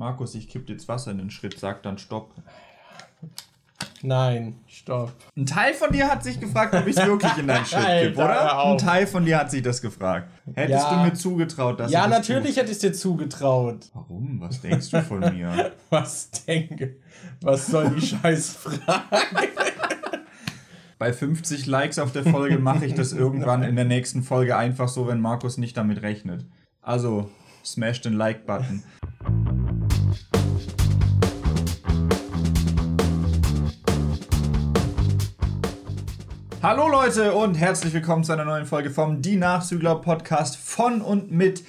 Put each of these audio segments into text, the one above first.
Markus, ich kipp jetzt Wasser in den Schritt, sag dann Stopp. Nein, stopp. Ein Teil von dir hat sich gefragt, ob ich es wirklich in deinen Schritt kipp, oder? Ein Teil von dir hat sich das gefragt. Hättest Ja. du mir zugetraut, dass Ja, du das natürlich hätte ich es dir zugetraut. Warum? Was denkst du von mir? Was denke? Was soll die Scheißfrage? Bei 50 Likes auf der Folge mache ich das irgendwann in der nächsten Folge einfach so, wenn Markus nicht damit rechnet. Also, smash den Like-Button. Hallo Leute und herzlich willkommen zu einer neuen Folge vom Die Nachzügler Podcast von und mit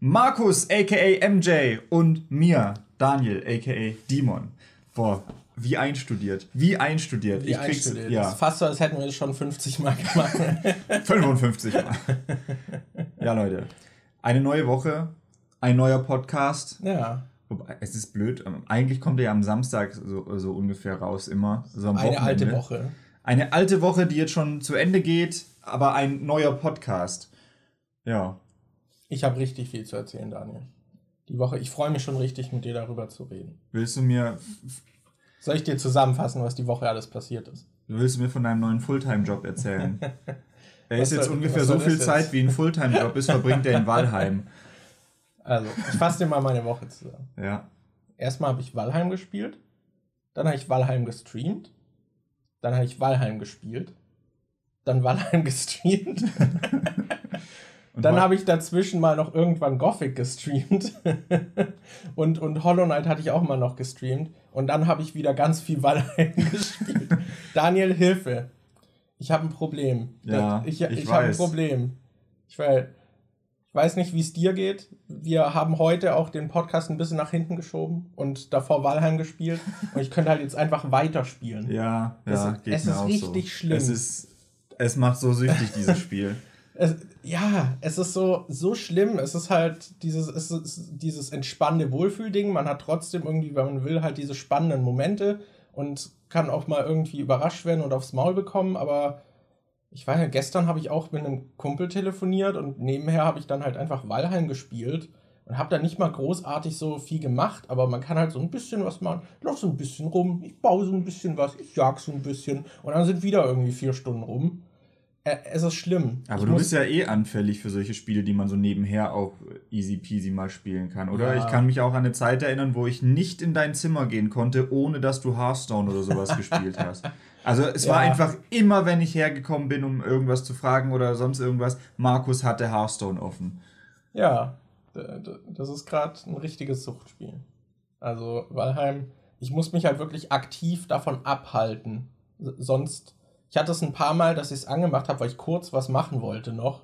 Markus aka MJ und mir, Daniel aka Dimon. Boah, wie einstudiert. Wie einstudiert. Wie einstudiert. Ja. Ja, ist fast so, als hätten wir das schon 50 Mal gemacht. 55 Mal. ja, Leute. Eine neue Woche, ein neuer Podcast. ja. Wobei, es ist blöd. ähm, Eigentlich kommt er ja am Samstag so, so ungefähr raus, immer. So Eine alte. Woche. Eine alte Woche, die jetzt schon zu Ende geht, aber ein neuer Podcast. Ja. Ich habe richtig viel zu erzählen, Daniel. Die Woche, ich freue mich schon richtig, mit dir darüber zu reden. Willst du mir, Soll ich dir zusammenfassen, was die Woche alles passiert ist? willst du mir von deinem neuen Fulltime-Job erzählen? Er ist jetzt soll- ungefähr so viel Zeit, jetzt? wie ein Fulltime-Job ist, verbringt er in Walheim. Also, ich fasse dir mal meine Woche zusammen. Ja. Erstmal habe ich Valheim gespielt. Dann habe ich Valheim gestreamt. Dann habe ich Valheim gespielt. Dann Valheim gestreamt. Dann habe ich dazwischen mal noch irgendwann Gothic gestreamt. und, und Hollow Knight hatte ich auch mal noch gestreamt. Und dann habe ich wieder ganz viel Valheim gespielt. Daniel, Hilfe. Ich habe ein Problem. Ja, ich ich ich habe ein weiß. Problem. Ich, weil, ich weiß nicht, wie es dir geht. Wir haben heute auch den Podcast ein bisschen nach hinten geschoben und davor Valheim gespielt. Und ich könnte halt jetzt einfach weiterspielen. Ja, Es- ja, geht es mir ist auch richtig so. schlimm. Es ist, es macht so süchtig, dieses Spiel. Es, ja, es ist so, so schlimm. Es ist halt dieses, es ist dieses entspannende Wohlfühlding. Man hat trotzdem irgendwie, wenn man will, halt diese spannenden Momente und kann auch mal irgendwie überrascht werden und aufs Maul bekommen. Aber ich weiß ja, gestern habe ich auch mit einem Kumpel telefoniert und nebenher habe ich dann halt einfach Valheim gespielt und habe da nicht mal großartig so viel gemacht. Aber man kann halt so ein bisschen was machen. Ich lauf so ein bisschen rum, ich baue so ein bisschen was, ich jag so ein bisschen und dann sind wieder irgendwie vier Stunden rum. Äh, Es ist schlimm. Aber Ich du bist ja eh anfällig für solche Spiele, die man so nebenher auch easy peasy mal spielen kann, oder? Ja. Ich kann mich auch an eine Zeit erinnern, wo ich nicht in dein Zimmer gehen konnte, ohne dass du Hearthstone oder sowas gespielt hast. Also es war Ja. einfach immer, wenn ich hergekommen bin, um irgendwas zu fragen oder sonst irgendwas, Markus hatte Hearthstone offen. Ja, das ist gerade ein richtiges Suchtspiel. Also Valheim, ich muss mich halt wirklich aktiv davon abhalten. Sonst, ich hatte es ein paar Mal, dass ich es angemacht habe, weil ich kurz was machen wollte noch.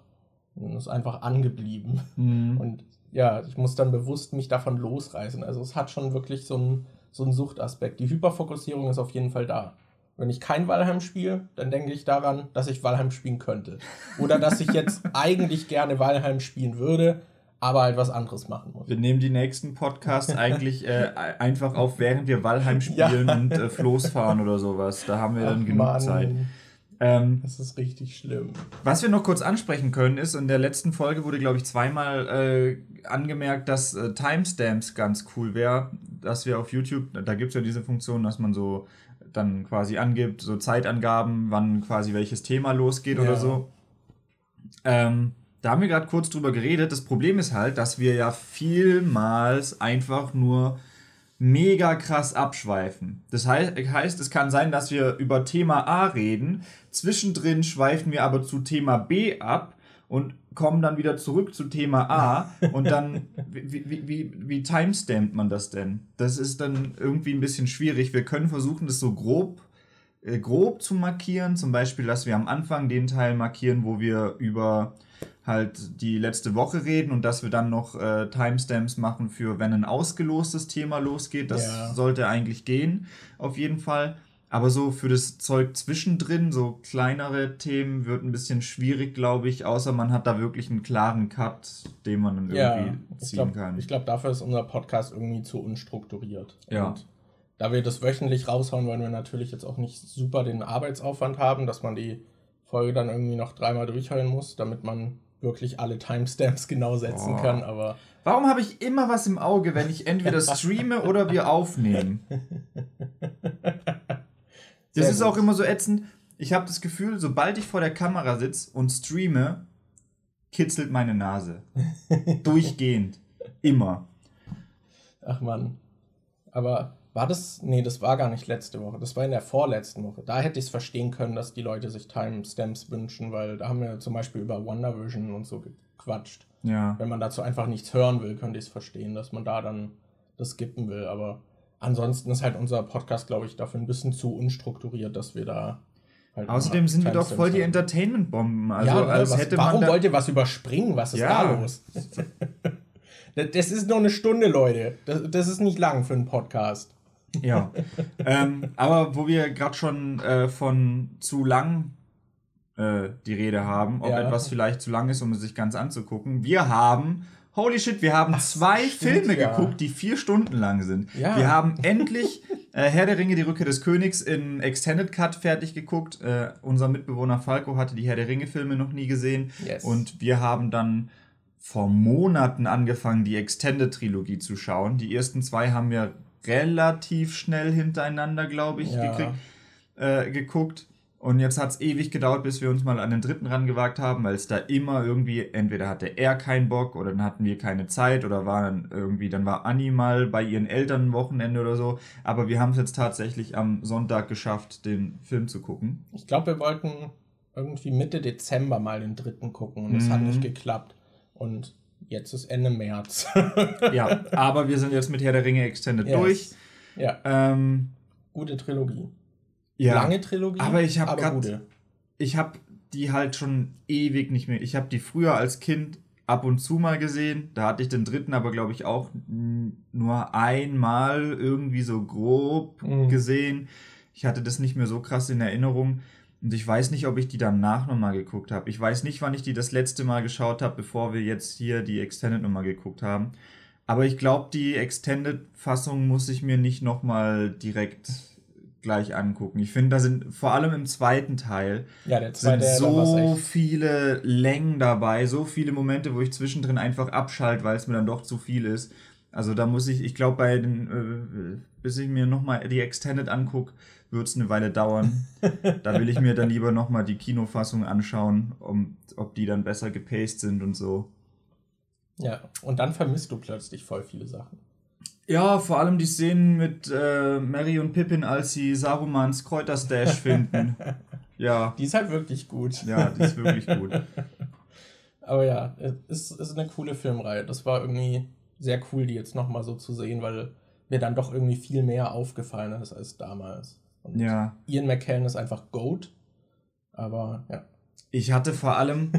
Und es ist einfach angeblieben. Und ja, ich muss dann bewusst mich davon losreißen. Also es hat schon wirklich so einen, so einen Suchtaspekt. Die Hyperfokussierung ist auf jeden Fall da. Wenn ich kein Valheim spiele, dann denke ich daran, dass ich Valheim spielen könnte. Oder dass ich jetzt eigentlich gerne Valheim spielen würde, aber halt was anderes machen muss. Wir nehmen die nächsten Podcasts eigentlich äh, einfach auf, während wir Valheim Ja. spielen und äh, Floß fahren oder sowas. Da haben wir dann Ach, genug Mann, Zeit. Ähm, Das ist richtig schlimm. Was wir noch kurz ansprechen können, ist, in der letzten Folge wurde, glaube ich, zweimal äh, angemerkt, dass äh, Timestamps ganz cool wäre, dass wir auf YouTube, da gibt es ja diese Funktion, dass man so dann quasi angibt, so Zeitangaben, wann quasi welches Thema losgeht Ja. oder so. Ähm, da haben wir gerade kurz drüber geredet. Das Problem ist halt, dass wir ja vielmals einfach nur mega krass abschweifen. Das heißt, heißt, es kann sein, dass wir über Thema A reden, zwischendrin schweifen wir aber zu Thema B ab und kommen dann wieder zurück zu Thema A und dann, wie, wie, wie, wie timestampt man das denn? Das ist dann irgendwie ein bisschen schwierig. Wir können versuchen, das so grob, äh, grob zu markieren, zum Beispiel, dass wir am Anfang den Teil markieren, wo wir über halt die letzte Woche reden und dass wir dann noch äh, Timestamps machen für, wenn ein ausgelostes Thema losgeht. Das Ja. sollte eigentlich gehen, auf jeden Fall. Aber so für das Zeug zwischendrin, so kleinere Themen, wird ein bisschen schwierig, glaube ich, außer man hat da wirklich einen klaren Cut, den man dann Ja, irgendwie ich ziehen glaube, kann. glaub, dafür ist unser Podcast irgendwie zu unstrukturiert. Ja. Und da wir das wöchentlich raushauen, wollen wir natürlich jetzt auch nicht super den Arbeitsaufwand haben, dass man die Folge dann irgendwie noch dreimal durchhören muss, damit man wirklich alle Timestamps genau setzen Boah. kann, aber Warum habe ich immer was im Auge, wenn ich entweder streame oder wir aufnehmen? Das Sehr ist auch immer so ätzend. Ich habe das Gefühl, sobald ich vor der Kamera sitze und streame, kitzelt meine Nase. Durchgehend. Immer. ach man. Aber war das? Nee, das war gar nicht letzte Woche. Das war in der vorletzten Woche. Da hätte ich es verstehen können, dass die Leute sich Timestamps wünschen, weil da haben wir zum Beispiel über WandaVision und so gequatscht. Ja. Wenn man dazu einfach nichts hören will, könnte ich es verstehen, dass man da dann das skippen will. Aber ansonsten ist halt unser Podcast, glaube ich, dafür ein bisschen zu unstrukturiert, dass wir da halt. Außerdem sind wir doch voll die. Entertainment-Bomben. Also ja, als was, hätte warum man da, wollt ihr was überspringen? Was ist Ja. da los? das das ist nur eine Stunde, Leute. Das, das ist nicht lang für einen Podcast. Ja. ähm, aber wo wir gerade schon äh, von zu lang äh, die Rede haben, ob Ja. etwas vielleicht zu lang ist, um es sich ganz anzugucken. Wir haben, holy shit, wir haben zwei stimmt, Filme ja. geguckt, die vier Stunden lang sind. Ja. Wir haben endlich äh, Herr der Ringe, die Rückkehr des Königs in Extended Cut fertig geguckt. Äh, unser Mitbewohner Falco hatte die Herr der Ringe Filme noch nie gesehen. Yes. Und wir haben dann vor Monaten angefangen, die Extended-Trilogie zu schauen. Die ersten zwei haben wir relativ schnell hintereinander, glaube ich, Ja. gekriegt, äh, geguckt. Und jetzt hat es ewig gedauert, bis wir uns mal an den dritten rangewagt haben, weil es da immer irgendwie, entweder hatte er keinen Bock oder dann hatten wir keine Zeit oder war dann irgendwie, dann war Anni mal bei ihren Eltern ein Wochenende oder so. Aber wir haben es jetzt tatsächlich am Sonntag geschafft, den Film zu gucken. Ich glaube, wir wollten irgendwie Mitte Dezember mal den dritten gucken und es hat Mhm. nicht geklappt. Und jetzt ist Ende März. Ja, aber wir sind jetzt mit Herr der Ringe Extended Yes. durch. ja, Ähm, gute Trilogie. Ja. Lange Trilogie, Aber ich hab grad- gute. ich habe die halt schon ewig nicht mehr. Ich habe die früher als Kind ab und zu mal gesehen. Da hatte ich den dritten aber, glaube ich, auch nur einmal irgendwie so grob Mhm. gesehen. Ich hatte das nicht mehr so krass in Erinnerung. Und ich weiß nicht, ob ich die danach nochmal geguckt habe. Ich weiß nicht, wann ich die das letzte Mal geschaut habe, bevor wir jetzt hier die Extended nochmal geguckt haben. Aber ich glaube, die Extended-Fassung muss ich mir nicht nochmal direkt gleich angucken. Ich finde, da sind vor allem im zweiten Teil Ja, der sind zweite, war's so viele Längen dabei, so viele Momente, wo ich zwischendrin einfach abschalte, weil es mir dann doch zu viel ist. Also da muss ich, ich glaube, bei den, äh, bis ich mir nochmal die Extended angucke, wird es eine Weile dauern. da will ich mir dann lieber nochmal die Kinofassung anschauen, um, ob die dann besser gepaced sind und so. Ja, und dann vermisst du plötzlich voll viele Sachen. Ja, vor allem die Szenen mit äh, Mary und Pippin, als sie Sarumans Kräuterstash finden. ja, Die ist halt wirklich gut. ja, die ist wirklich gut. Aber ja, es ist, ist eine coole Filmreihe. Das war irgendwie sehr cool, die jetzt nochmal so zu sehen, weil mir dann doch irgendwie viel mehr aufgefallen ist als damals. Und Ja. Ian McKellen ist einfach Goat. Aber ja. Ich hatte vor allem,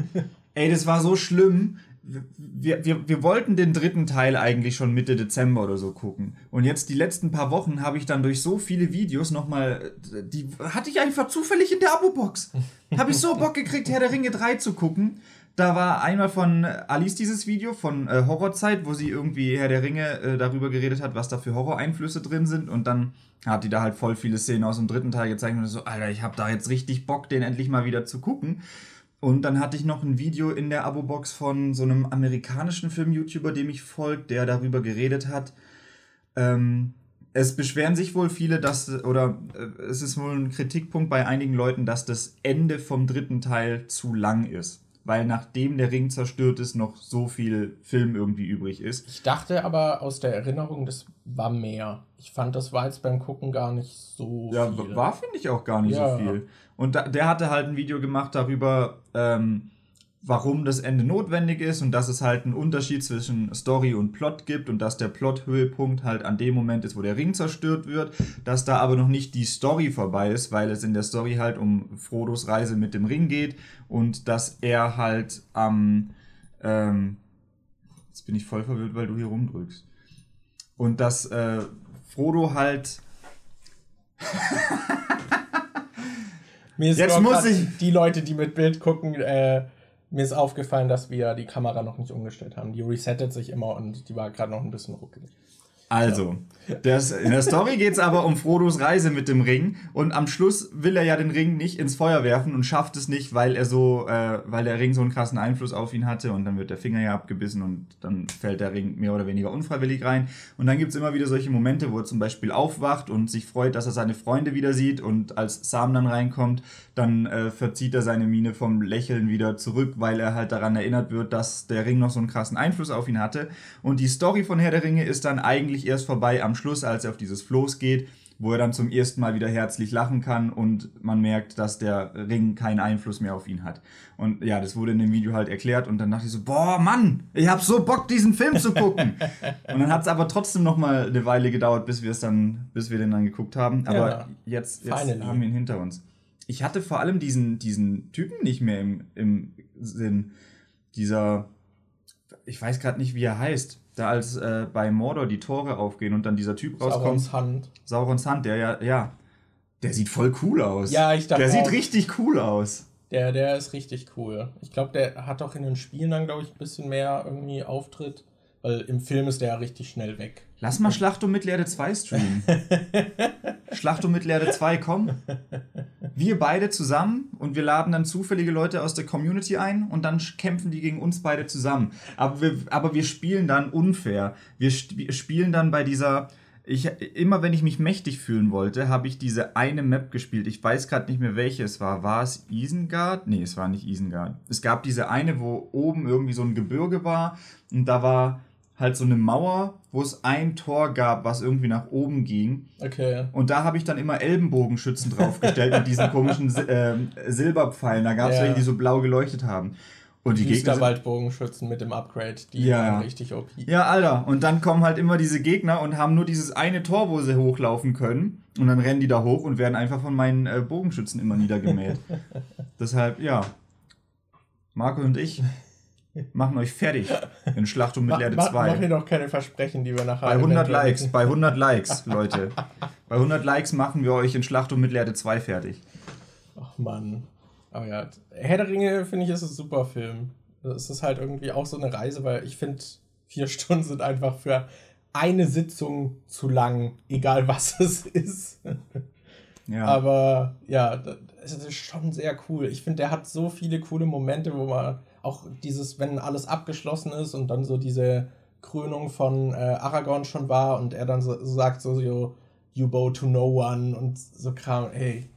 ey, das war so schlimm. Wir, wir, wir wollten den dritten Teil eigentlich schon Mitte Dezember oder so gucken. Und jetzt die letzten paar Wochen habe ich dann durch so viele Videos nochmal, die hatte ich einfach zufällig in der Abo-Box. Habe ich so Bock gekriegt, Herr der Ringe 3 zu gucken. Da war einmal von Alice dieses Video von äh, Horrorzeit, wo sie irgendwie Herr der Ringe äh, darüber geredet hat, was da für Horroreinflüsse drin sind. Und dann hat die da halt voll viele Szenen aus dem dritten Teil gezeigt und so, Alter, ich habe da jetzt richtig Bock, den endlich mal wieder zu gucken. Und dann hatte ich noch ein Video in der Abo-Box von so einem amerikanischen Film-YouTuber, dem ich folge, der darüber geredet hat. Ähm, es beschweren sich wohl viele, dass, oder äh, es ist wohl ein Kritikpunkt bei einigen Leuten, dass das Ende vom dritten Teil zu lang ist. Weil nachdem der Ring zerstört ist, noch so viel Film irgendwie übrig ist. Ich dachte aber aus der Erinnerung, das war mehr. Ich fand, das war jetzt beim Gucken gar nicht so Ja, viel. war, finde ich, auch gar nicht Ja. so viel. Und da, der hatte halt ein Video gemacht darüber, ähm, warum das Ende notwendig ist und dass es halt einen Unterschied zwischen Story und Plot gibt und dass der Plot-Höhepunkt halt an dem Moment ist, wo der Ring zerstört wird, dass da aber noch nicht die Story vorbei ist, weil es in der Story halt um Frodos Reise mit dem Ring geht und dass er halt am, ähm, jetzt bin ich voll verwirrt, weil du hier rumdrückst. Und dass äh, Frodo halt Mir ist Jetzt muss ich- Die Leute, die mit Bild gucken, äh, mir ist aufgefallen, dass wir die Kamera noch nicht umgestellt haben. Die resettet sich immer und die war gerade noch ein bisschen ruckelig. Also, Das, in der Story geht es aber um Frodos Reise mit dem Ring und am Schluss will er ja den Ring nicht ins Feuer werfen und schafft es nicht, weil er so, äh, weil der Ring so einen krassen Einfluss auf ihn hatte und dann wird der Finger ja abgebissen und dann fällt der Ring mehr oder weniger unfreiwillig rein. Und dann gibt es immer wieder solche Momente, wo er zum Beispiel aufwacht und sich freut, dass er seine Freunde wieder sieht und als Sam dann reinkommt, dann äh, verzieht er seine Miene vom Lächeln wieder zurück, weil er halt daran erinnert wird, dass der Ring noch so einen krassen Einfluss auf ihn hatte. Und die Story von Herr der Ringe ist dann eigentlich erst vorbei am Schluss, als er auf dieses Floß geht, wo er dann zum ersten Mal wieder herzlich lachen kann und man merkt, dass der Ring keinen Einfluss mehr auf ihn hat. Und ja, das wurde in dem Video halt erklärt und dann dachte ich so, boah, Mann, ich hab so Bock, diesen Film zu gucken. und dann hat es aber trotzdem noch mal eine Weile gedauert, bis wir es dann, bis wir den dann geguckt haben. Aber ja, jetzt, jetzt haben wir ihn hinter uns. Ich hatte vor allem diesen, diesen Typen nicht mehr im, im Sinn. Dieser, ich weiß gerade nicht, wie er heißt da als äh, bei Mordor die Tore aufgehen und dann dieser Typ rauskommt. Saurons Hand. Saurons Hand, der ja, ja. Der sieht voll cool aus. Ja, ich dachte. Der sieht richtig cool aus. Der, der ist richtig cool. Ich glaube, der hat auch in den Spielen dann, glaube ich, ein bisschen mehr irgendwie Auftritt. Weil im Film ist der ja richtig schnell weg. Lass mal Schlacht um Mittelerde 2 streamen. Schlacht um Mittelerde 2, komm. Wir beide zusammen und wir laden dann zufällige Leute aus der Community ein und dann kämpfen die gegen uns beide zusammen. Aber wir, aber wir spielen dann unfair. Wir spielen dann bei dieser. Ich, immer wenn ich mich mächtig fühlen wollte, habe ich diese eine Map gespielt. Ich weiß gerade nicht mehr, welche es war. War es Isengard? Nee, es war nicht Isengard. Es gab diese eine, wo oben irgendwie so ein Gebirge war und da war halt so eine Mauer, wo es ein Tor gab, was irgendwie nach oben ging. Okay. Und da habe ich dann immer Ellenbogenschützen draufgestellt mit diesen komischen äh, Silberpfeilen. Da gab es ja. welche, die so blau geleuchtet haben. Und die Gegner. Waldbogenschützen mit dem Upgrade, die ja. waren richtig OP. Ja, Alter. Und dann kommen halt immer diese Gegner und haben nur dieses eine Tor, wo sie hochlaufen können. Und dann rennen die da hoch und werden einfach von meinen äh, Bogenschützen immer niedergemäht. Deshalb, ja. Marco und ich machen euch fertig in Schlacht um Mittelerde 2. Mach mir doch keine Versprechen, die wir nachher Bei 100 Likes, bei 100 Likes, Leute. bei 100 Likes machen wir euch in Schlacht um Mittelerde 2 fertig. Ach Mann. Aber ja, Herr der Ringe finde ich ist ein super Film. Es ist halt irgendwie auch so eine Reise, weil ich finde, vier Stunden sind einfach für eine Sitzung zu lang, egal was es ist. Ja. Aber ja, es ist schon sehr cool. Ich finde, der hat so viele coole Momente, wo man auch dieses, wenn alles abgeschlossen ist und dann so diese Krönung von äh, Aragorn schon war und er dann so, so sagt so, so, you bow to no one und so Kram, hey,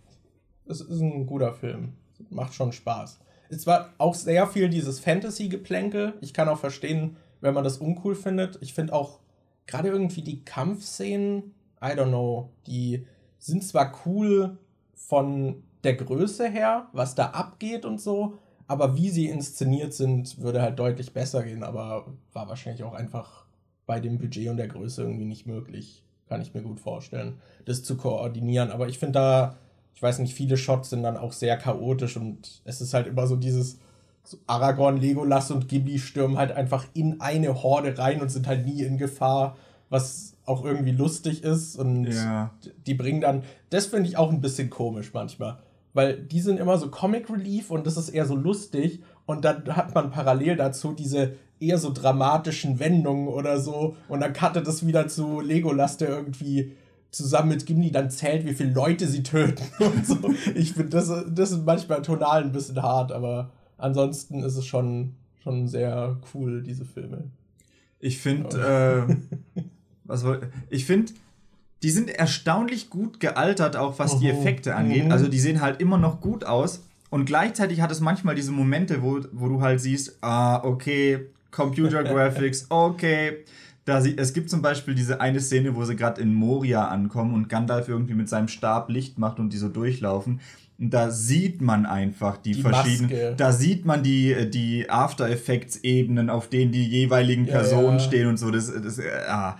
es ist ein guter Film. Macht schon Spaß. Es war auch sehr viel dieses Fantasy-Geplänkel. Ich kann auch verstehen, wenn man das uncool findet. Ich finde auch gerade irgendwie die Kampfszenen, I don't know, die sind zwar cool von der Größe her, was da abgeht und so, aber wie sie inszeniert sind, würde halt deutlich besser gehen, aber war wahrscheinlich auch einfach bei dem Budget und der Größe irgendwie nicht möglich. Kann ich mir gut vorstellen, das zu koordinieren. Aber ich finde da, ich weiß nicht, viele Shots sind dann auch sehr chaotisch und es ist halt immer so dieses so Aragorn, Legolas und Ghibli stürmen halt einfach in eine Horde rein und sind halt nie in Gefahr, was auch irgendwie lustig ist und ja. die bringen dann, das finde ich auch ein bisschen komisch manchmal weil die sind immer so Comic Relief und das ist eher so lustig und dann hat man parallel dazu diese eher so dramatischen Wendungen oder so und dann cuttet es wieder zu Legolas, der irgendwie zusammen mit Gimli dann zählt, wie viele Leute sie töten und so. Ich finde, das, das ist manchmal tonal ein bisschen hart, aber ansonsten ist es schon, schon sehr cool, diese Filme. Ich finde, äh, was ich finde, die sind erstaunlich gut gealtert, auch was die Effekte angeht. Mhm. Also die sehen halt immer noch gut aus. Und gleichzeitig hat es manchmal diese Momente, wo, wo du halt siehst, ah, okay, Computer Graphics, okay. Da sie, es gibt zum Beispiel diese eine Szene, wo sie gerade in Moria ankommen und Gandalf irgendwie mit seinem Stab Licht macht und die so durchlaufen. Und da sieht man einfach die, die verschiedenen. Maske. Da sieht man die, die After Effects-Ebenen, auf denen die jeweiligen Personen ja. stehen und so. Das, das, ah.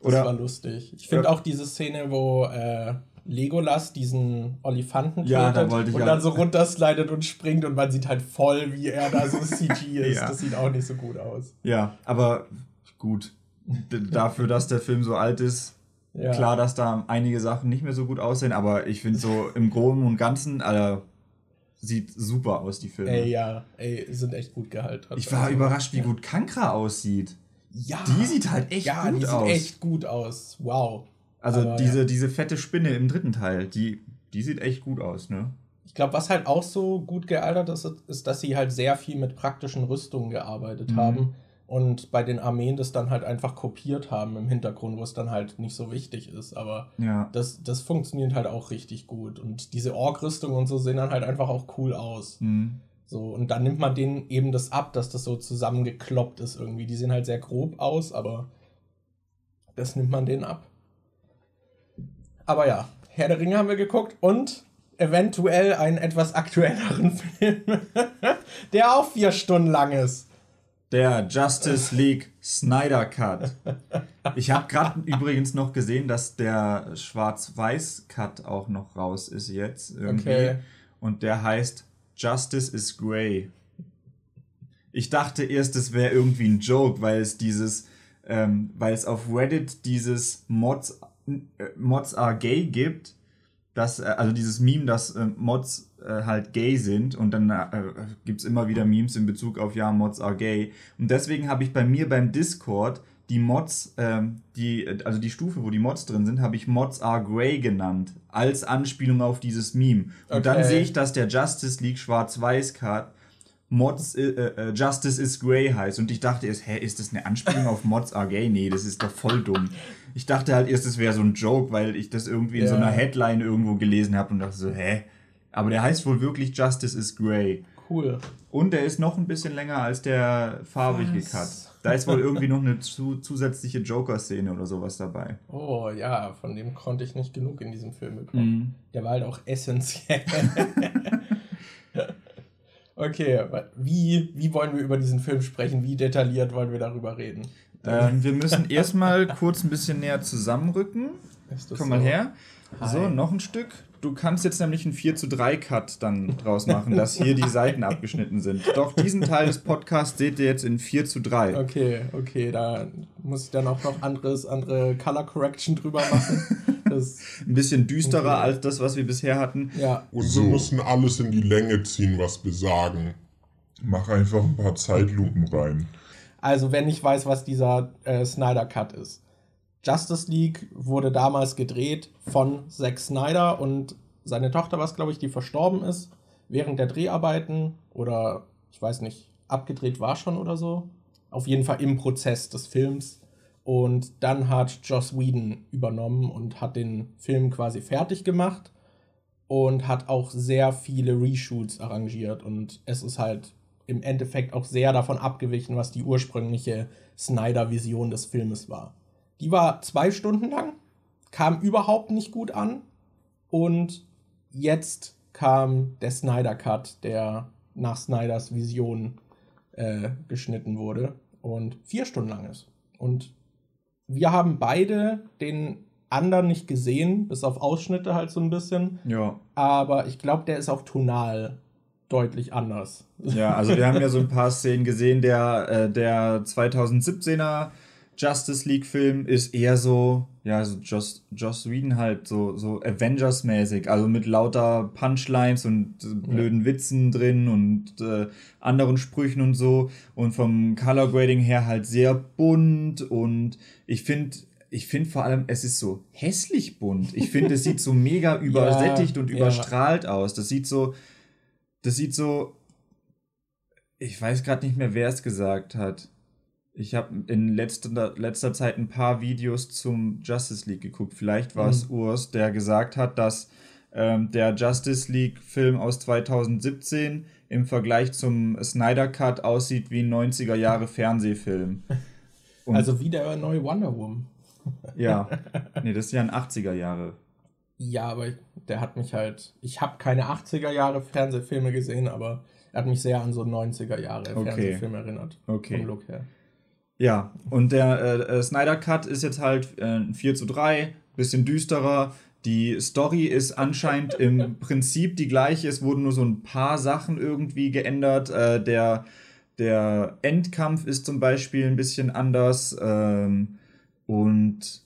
Oder, das war lustig. Ich finde auch diese Szene, wo äh, Legolas diesen Olifanten ja, da und ja. dann so runterslidet und springt und man sieht halt voll, wie er da so CG ist. ja. Das sieht auch nicht so gut aus. Ja, aber gut. Dafür, dass der Film so alt ist, ja. klar, dass da einige Sachen nicht mehr so gut aussehen, aber ich finde so im Groben und Ganzen, Alter, sieht super aus, die Filme. Ey, ja, ey, sind echt gut gehalten. Ich war also, überrascht, wie gut Kankra aussieht. Ja. Die sieht halt echt ja, gut die aus. sieht echt gut aus. Wow. Also Aber diese, ja. diese fette Spinne im dritten Teil, die, die sieht echt gut aus, ne? Ich glaube, was halt auch so gut gealtert ist, ist, dass sie halt sehr viel mit praktischen Rüstungen gearbeitet Mhm. haben und bei den Armeen das dann halt einfach kopiert haben im Hintergrund, wo es dann halt nicht so wichtig ist. Aber Ja. das, das funktioniert halt auch richtig gut. Und diese Ork-Rüstungen und so sehen dann halt einfach auch cool aus. Mhm. So, und dann nimmt man denen eben das ab, dass das so zusammengekloppt ist irgendwie. Die sehen halt sehr grob aus, aber das nimmt man denen ab. Aber ja, Herr der Ringe haben wir geguckt und eventuell einen etwas aktuelleren Film, der auch vier Stunden lang ist. Der Justice League Snyder Cut. Ich habe gerade übrigens noch gesehen, dass der Schwarz-Weiß-Cut auch noch raus ist jetzt. Irgendwie. Okay. Und der heißt Justice is Grey. Ich dachte erst, es wäre irgendwie ein Joke, weil es dieses, ähm, weil es auf Reddit dieses Mods, äh, Mods are gay gibt. Das, äh, also dieses Meme, dass äh, Mods äh, halt gay sind und dann äh, gibt es immer wieder Memes in Bezug auf ja, Mods are gay. Und deswegen habe ich bei mir beim Discord die Mods, ähm, die, also die Stufe, wo die Mods drin sind, habe ich Mods are Grey genannt, als Anspielung auf dieses Meme. Und dann Okay. sehe ich, dass der Justice League Schwarz-Weiß-Card Mods äh, äh, Justice is Grey heißt. Und ich dachte erst, hä, ist das eine Anspielung auf Mods are gay? Nee, das ist doch voll dumm. Ich dachte halt erst, es wäre so ein Joke, weil ich das irgendwie in so Ja. einer Headline irgendwo gelesen habe und dachte so, hä? Aber der heißt wohl wirklich Justice is Grey. Cool. Und der ist noch ein bisschen länger als der farbige Was? Cut. Da ist wohl irgendwie noch eine zu, zusätzliche Joker-Szene oder sowas dabei. Oh ja, von dem konnte ich nicht genug in diesem Film bekommen. Der war halt auch essentiell. okay, wie, wie wollen wir über diesen Film sprechen? Wie detailliert wollen wir darüber reden? Ähm, wir müssen erstmal kurz ein bisschen näher zusammenrücken. Komm mal so? her. So, Hi. noch ein Stück. Du kannst jetzt nämlich einen 4 zu 3 Cut dann draus machen, dass hier die Seiten abgeschnitten sind. Doch diesen Teil des Podcasts seht ihr jetzt in 4 zu 3. Okay, okay, da muss ich dann auch noch anderes, andere Color Correction drüber machen. Das, Ein bisschen düsterer Okay. als das, was wir bisher hatten. ja, Und So. wir müssen alles in die Länge ziehen, was wir sagen. Mach einfach ein paar Zeitlupen rein. Also, wenn ich weiß, was dieser äh, Snyder Cut ist. Justice League wurde damals gedreht von Zack Snyder und seine Tochter war es, glaube ich, die verstorben ist während der Dreharbeiten oder ich weiß nicht, abgedreht war schon oder so. Auf jeden Fall im Prozess des Films. Und dann hat Joss Whedon übernommen und hat den Film quasi fertig gemacht und hat auch sehr viele Reshoots arrangiert. Und es ist halt im Endeffekt auch sehr davon abgewichen, was die ursprüngliche Snyder-Vision des Filmes war. Die war zwei Stunden lang, kam überhaupt nicht gut an und jetzt kam der Snyder Cut, der nach Snyders Vision äh, geschnitten wurde und vier Stunden lang ist. Und wir haben beide den anderen nicht gesehen, bis auf Ausschnitte halt so ein bisschen, Ja. aber ich glaube, der ist auch tonal deutlich anders. Ja, also wir haben ja so ein paar Szenen gesehen. Der, äh, der 2017er Justice League-Film ist eher so, ja, so Joss, Joss Whedon halt, so, so Avengers-mäßig, also mit lauter Punchlines und blöden Witzen drin und äh, anderen Sprüchen und so. Und vom Color Grading her halt sehr bunt und ich finde. Ich finde vor allem, es ist so hässlich bunt. Ich finde, es sieht so mega übersättigt und ja. überstrahlt aus. Das sieht so, das sieht so. Ich weiß gerade nicht mehr, wer es gesagt hat. Ich habe in letzter, letzter Zeit ein paar Videos zum Justice League geguckt. Vielleicht war es Urs, der gesagt hat, dass ähm, der Justice League-Film aus 2017 im Vergleich zum Snyder Cut aussieht wie ein 90er Jahre Fernsehfilm. Und- also wie der neue Wonder Woman. Ja. Nee, das ist ja ein 80er Jahre. Ja, aber der hat mich halt. Ich habe keine 80er Jahre Fernsehfilme gesehen, aber er hat mich sehr an so 90er Jahre Okay. Fernsehfilme erinnert. Okay. Vom Look her. Ja, und der äh, äh, Snyder Cut ist jetzt halt äh, ein 4 zu 3, bisschen düsterer. Die Story ist anscheinend im Prinzip die gleiche. Es wurden nur so ein paar Sachen irgendwie geändert. Äh, der, der Endkampf ist zum Beispiel ein bisschen anders. Ähm, und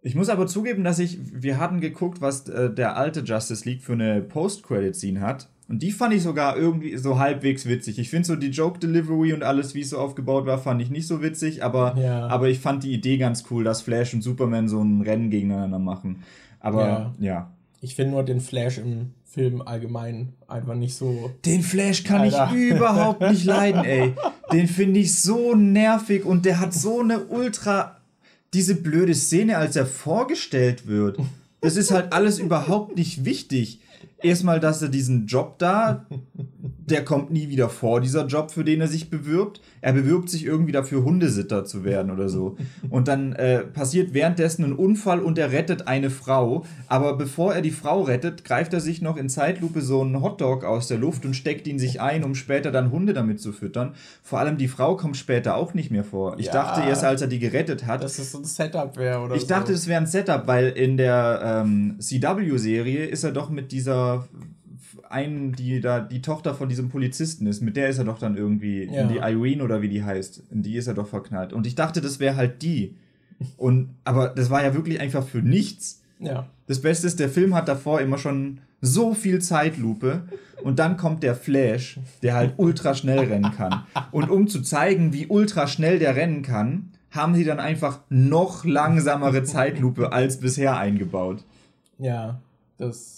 ich muss aber zugeben, dass ich, wir hatten geguckt, was äh, der alte Justice League für eine Post-Credit-Scene hat. Und die fand ich sogar irgendwie so halbwegs witzig. Ich finde so die Joke Delivery und alles, wie es so aufgebaut war, fand ich nicht so witzig, aber, Ja. aber ich fand die Idee ganz cool, dass Flash und Superman so ein Rennen gegeneinander machen. Aber Ja. ja. Ich finde nur den Flash im Film allgemein einfach nicht so. Den Flash kann Alter. ich überhaupt nicht leiden, ey. Den finde ich so nervig und der hat so eine ultra. Diese blöde Szene, als er vorgestellt wird. Das ist halt alles überhaupt nicht wichtig. Erstmal, dass er diesen Job da, der kommt nie wieder vor, dieser Job, für den er sich bewirbt. Er bewirbt sich irgendwie dafür, Hundesitter zu werden oder so. Und dann äh, passiert währenddessen ein Unfall und er rettet eine Frau. Aber bevor er die Frau rettet, greift er sich noch in Zeitlupe so einen Hotdog aus der Luft und steckt ihn sich ein, um später dann Hunde damit zu füttern. Vor allem die Frau kommt später auch nicht mehr vor. Ich Ja. dachte erst, als er die gerettet hat, Dass es so ein Setup wäre oder ich so. dachte, es wäre ein Setup, weil in der ähm, CW-Serie ist er doch mit dieser einen, die da die Tochter von diesem Polizisten ist, mit der ist er doch dann irgendwie Ja. in die Irene oder wie die heißt, in die ist er doch verknallt. Und ich dachte, das wäre halt die. Und aber das war ja wirklich einfach für nichts. Ja. Das Beste ist, der Film hat davor immer schon so viel Zeitlupe und dann kommt der Flash, der halt ultra schnell rennen kann. Und um zu zeigen, wie ultra schnell der rennen kann, haben sie dann einfach noch langsamere Zeitlupe als bisher eingebaut. Ja. Das.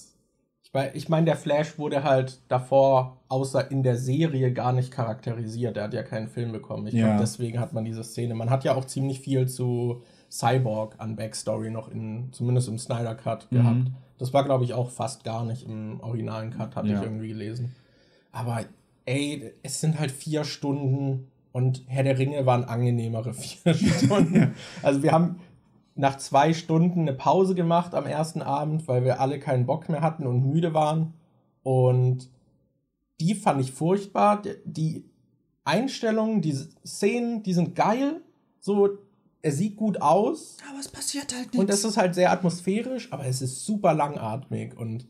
Ich meine, ich mein, der Flash wurde halt davor, außer in der Serie, gar nicht charakterisiert. Er hat ja keinen Film bekommen. Ich Ja. glaube, deswegen hat man diese Szene. Man hat ja auch ziemlich viel zu Cyborg an Backstory noch in, zumindest im Snyder Cut Mhm. gehabt. Das war, glaube ich, auch fast gar nicht im originalen Cut, hatte Ja. ich irgendwie gelesen. Aber ey, es sind halt vier Stunden und Herr der Ringe waren angenehmere vier Stunden. Also wir haben nach zwei Stunden eine Pause gemacht am ersten Abend, weil wir alle keinen Bock mehr hatten und müde waren. Und die fand ich furchtbar. Die- Einstellungen, die Szenen, die sind geil. So, er sieht gut aus. Aber es passiert halt Und es ist halt sehr atmosphärisch, aber es ist super langatmig. Und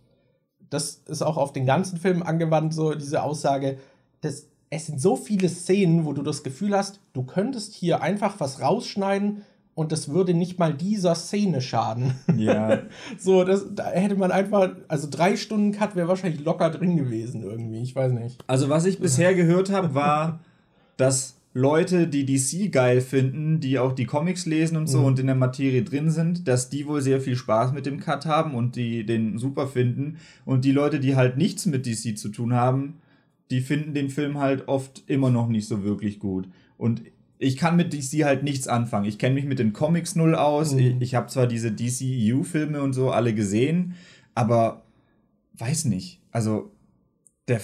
das ist auch auf den ganzen Film angewandt, so diese Aussage, dass es sind so viele Szenen, wo du das Gefühl hast, du könntest hier einfach was rausschneiden und das würde nicht mal dieser Szene schaden. Ja, So, das, da hätte man einfach, also drei Stunden Cut wäre wahrscheinlich locker drin gewesen irgendwie, ich weiß nicht. also was ich bisher gehört habe, war, dass Leute, die DC geil finden, die auch die Comics lesen und so Mhm. und in der Materie drin sind, dass die wohl sehr viel Spaß mit dem Cut haben und die den super finden. Und die Leute, die halt nichts mit DC zu tun haben, die finden den Film halt oft immer noch nicht so wirklich gut. Und ich kann mit DC halt nichts anfangen. Ich kenne mich mit den Comics null aus. Mhm. Ich, ich habe zwar diese DCEU-Filme und so alle gesehen, aber weiß nicht. Also, der,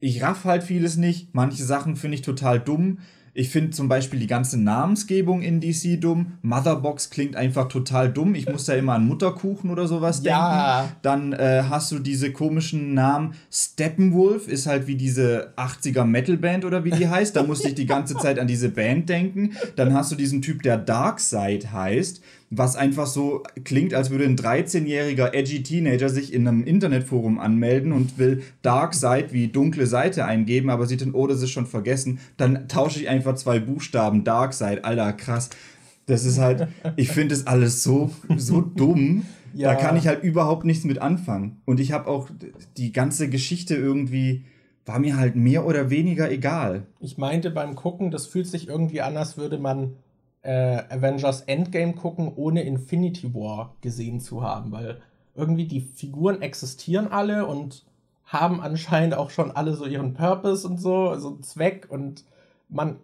ich raff halt vieles nicht. Manche Sachen finde ich total dumm. Ich finde zum Beispiel die ganze Namensgebung in DC dumm. Motherbox klingt einfach total dumm. Ich muss da immer an Mutterkuchen oder sowas Ja. denken. Dann äh, hast du diese komischen Namen. Steppenwolf ist halt wie diese 80er Metalband oder wie die heißt. Da musste ich die ganze Zeit an diese Band denken. Dann hast du diesen Typ, der Darkseid heißt, was einfach so klingt, als würde ein 13-jähriger edgy Teenager sich in einem Internetforum anmelden und will Darkseid wie dunkle Seite eingeben, aber sieht dann, oh, das ist schon vergessen. Dann tausche ich einfach zwei Buchstaben. Darkseid, Alter, krass. Das ist halt, ich finde das alles so, so dumm. Ja. Da kann ich halt überhaupt nichts mit anfangen. Und ich habe auch die ganze Geschichte irgendwie, war mir halt mehr oder weniger egal. Ich meinte beim Gucken, das fühlt sich irgendwie an, als würde man äh, Avengers Endgame gucken, ohne Infinity War gesehen zu haben, weil irgendwie die Figuren existieren alle und haben anscheinend auch schon alle so ihren Purpose und so, also einen Zweck und man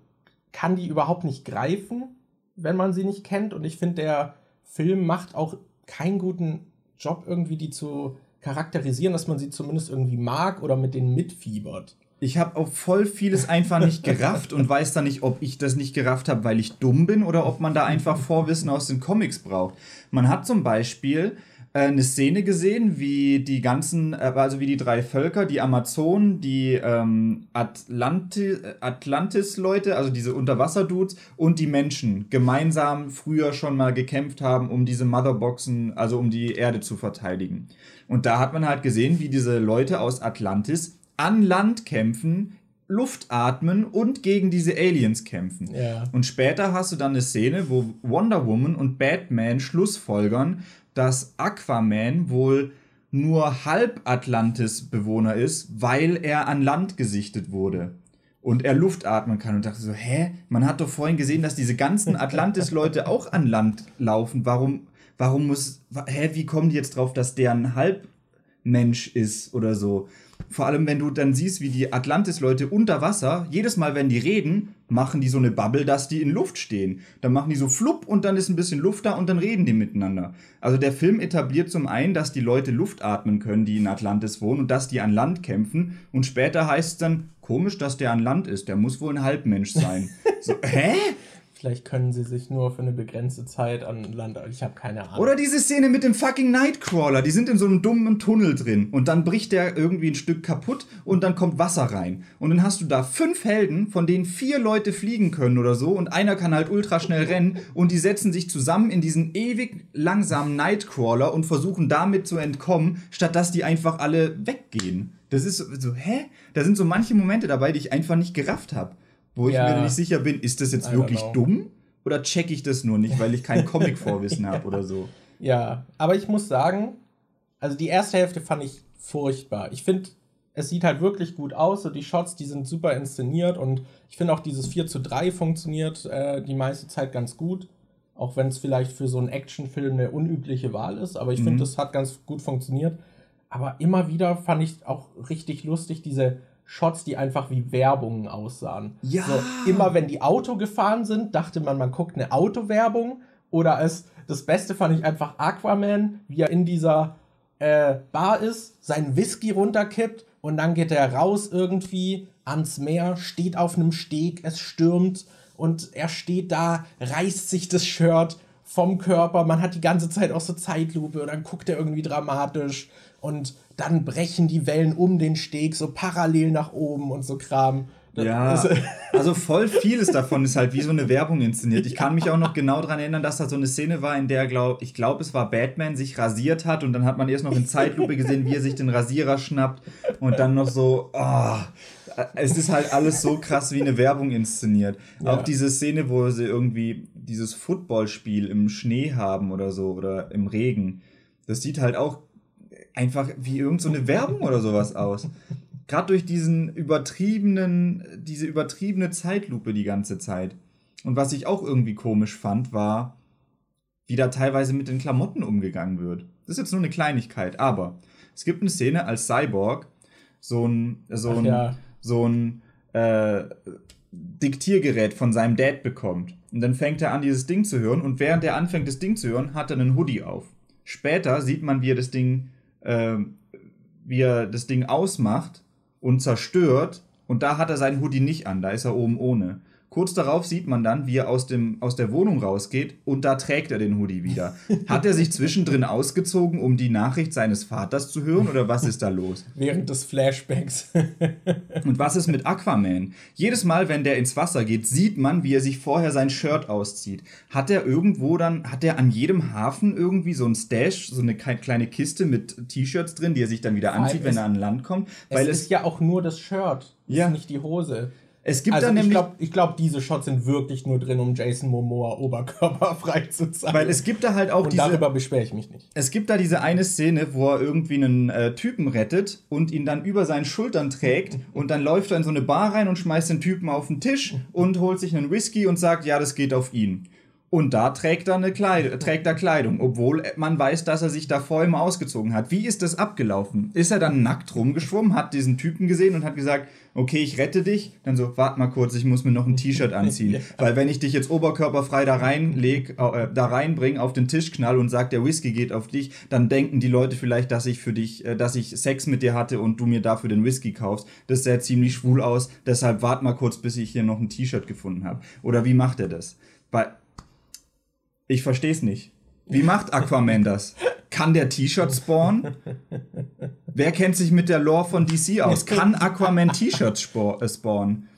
kann die überhaupt nicht greifen, wenn man sie nicht kennt und ich finde, der Film macht auch keinen guten Job irgendwie die zu charakterisieren, dass man sie zumindest irgendwie mag oder mit denen mitfiebert. Ich habe auch voll vieles einfach nicht gerafft und weiß dann nicht, ob ich das nicht gerafft habe, weil ich dumm bin oder ob man da einfach Vorwissen aus den Comics braucht. Man hat zum Beispiel äh, eine Szene gesehen, wie die ganzen, äh, also wie die drei Völker, die Amazonen, die ähm, Atlanti Atlantis-Leute, also diese Unterwasser-Dudes und die Menschen gemeinsam früher schon mal gekämpft haben, um diese Motherboxen, also um die Erde zu verteidigen. Und da hat man halt gesehen, wie diese Leute aus Atlantis an Land kämpfen, Luft atmen und gegen diese Aliens kämpfen. Ja. Und später hast du dann eine Szene, wo Wonder Woman und Batman schlussfolgern, dass Aquaman wohl nur halb Atlantis-Bewohner ist, weil er an Land gesichtet wurde und er Luft atmen kann und dachte so, hä? Man hat doch vorhin gesehen, dass diese ganzen Atlantis-Leute auch an Land laufen. Warum, warum muss, hä, wie kommen die jetzt drauf, dass der ein Halbmensch ist oder so? Vor allem, wenn du dann siehst, wie die Atlantis-Leute unter Wasser, jedes Mal, wenn die reden, machen die so eine Bubble, dass die in Luft stehen. Dann machen die so flupp und dann ist ein bisschen Luft da und dann reden die miteinander. Also der Film etabliert zum einen, dass die Leute Luft atmen können, die in Atlantis wohnen und dass die an Land kämpfen. Und später heißt es dann, komisch, dass der an Land ist, der muss wohl ein Halbmensch sein. so, hä? Vielleicht können sie sich nur für eine begrenzte Zeit an Land. Ich habe keine Ahnung. Oder diese Szene mit dem fucking Nightcrawler. Die sind in so einem dummen Tunnel drin. Und dann bricht der irgendwie ein Stück kaputt und dann kommt Wasser rein. Und dann hast du da fünf Helden, von denen vier Leute fliegen können oder so. Und einer kann halt ultra schnell rennen. Und die setzen sich zusammen in diesen ewig langsamen Nightcrawler und versuchen damit zu entkommen, statt dass die einfach alle weggehen. Das ist so, so hä? Da sind so manche Momente dabei, die ich einfach nicht gerafft habe wo ich Ja. mir nicht sicher bin, ist das jetzt I wirklich dumm oder check ich das nur nicht, weil ich kein Comic-Vorwissen habe oder so. Ja, aber ich muss sagen, also die erste Hälfte fand ich furchtbar. Ich finde, es sieht halt wirklich gut aus und die Shots, die sind super inszeniert und ich finde auch dieses 4 zu 3 funktioniert äh, die meiste Zeit ganz gut. Auch wenn es vielleicht für so einen Actionfilm eine unübliche Wahl ist, aber ich Mhm. finde, das hat ganz gut funktioniert. Aber immer wieder fand ich auch richtig lustig diese Shots, die einfach wie Werbungen aussahen. Ja. So, immer wenn die Auto gefahren sind, dachte man, man guckt eine Autowerbung. Oder es, das Beste fand ich einfach Aquaman, wie er in dieser äh, Bar ist, seinen Whisky runterkippt und dann geht er raus irgendwie ans Meer, steht auf einem Steg, es stürmt und er steht da, reißt sich das Shirt vom Körper. Man hat die ganze Zeit auch so Zeitlupe und dann guckt er irgendwie dramatisch und dann brechen die Wellen um den Steg so parallel nach oben und so Kram. Ja, also voll vieles davon ist halt wie so eine Werbung inszeniert. Ich kann mich auch noch genau daran erinnern, dass da so eine Szene war, in der, glaub, ich glaube, es war Batman, sich rasiert hat und dann hat man erst noch in Zeitlupe gesehen, wie er sich den Rasierer schnappt und dann noch so, oh, es ist halt alles so krass wie eine Werbung inszeniert. Ja. Auch diese Szene, wo sie irgendwie dieses Footballspiel im Schnee haben oder so oder im Regen, das sieht halt auch einfach wie irgend so eine Werbung oder sowas aus. Gerade durch diesen übertriebenen, diese übertriebene Zeitlupe die ganze Zeit. Und was ich auch irgendwie komisch fand, war, wie da teilweise mit den Klamotten umgegangen wird. Das ist jetzt nur eine Kleinigkeit, aber es gibt eine Szene, als Cyborg so ein, so ein, ja. So ein äh, Diktiergerät von seinem Dad bekommt. Und dann fängt er an, dieses Ding zu hören. Und während er anfängt, das Ding zu hören, hat er einen Hoodie auf. Später sieht man, wie er das Ding, äh, wie er das Ding ausmacht und zerstört. Und da hat er seinen Hoodie nicht an, da ist er oben ohne. Kurz darauf sieht man dann, wie er aus, dem, aus der Wohnung rausgeht und da trägt er den Hoodie wieder. Hat er sich zwischendrin ausgezogen, um die Nachricht seines Vaters zu hören oder was ist da los? während des Flashbacks. Und was ist mit Aquaman? Jedes Mal, wenn der ins Wasser geht, sieht man, wie er sich vorher sein Shirt auszieht. Hat er irgendwo dann, hat er an jedem Hafen irgendwie so ein Stash, so eine kleine Kiste mit T-Shirts drin, die er sich dann wieder anzieht, es- wenn er an Land kommt? es Weil ist es, ja auch nur das Shirt, Ja. ist nicht die Hose. Es gibt also dann ich nämlich, glaube, ich glaub, diese Shots sind wirklich nur drin, um Jason Momoa oberkörperfrei zu zeigen. weil es gibt da halt auch Und diese, darüber beschwere ich mich nicht. Es gibt da diese eine Szene, wo er irgendwie einen äh, Typen rettet und ihn dann über seinen Schultern trägt und dann läuft er in so eine Bar rein und schmeißt den Typen auf den Tisch und holt sich einen Whisky und sagt, ja, das geht auf ihn. Und da trägt er, eine Kleid trägt er Kleidung, obwohl man weiß, dass er sich davor immer ausgezogen hat. Wie ist das abgelaufen? Ist er dann nackt rumgeschwommen, hat diesen Typen gesehen und hat gesagt, okay, ich rette dich? Dann so, warte mal kurz, ich muss mir noch ein T-Shirt anziehen. Ja. Weil wenn ich dich jetzt oberkörperfrei da reinleg, äh, da reinbringe, auf den Tisch knall und sag, der Whisky geht auf dich, dann denken die Leute vielleicht, dass ich für dich, äh, dass ich Sex mit dir hatte und du mir dafür den Whisky kaufst. Das sähe ziemlich schwul aus, deshalb wart mal kurz, bis ich hier noch ein T-Shirt gefunden habe. Oder wie macht er das? Weil ich verstehe es nicht. Wie macht Aquaman das? Kann der T-Shirt spawnen? Wer kennt sich mit der Lore von DC aus? Kann Aquaman T-Shirts äh, spawnen?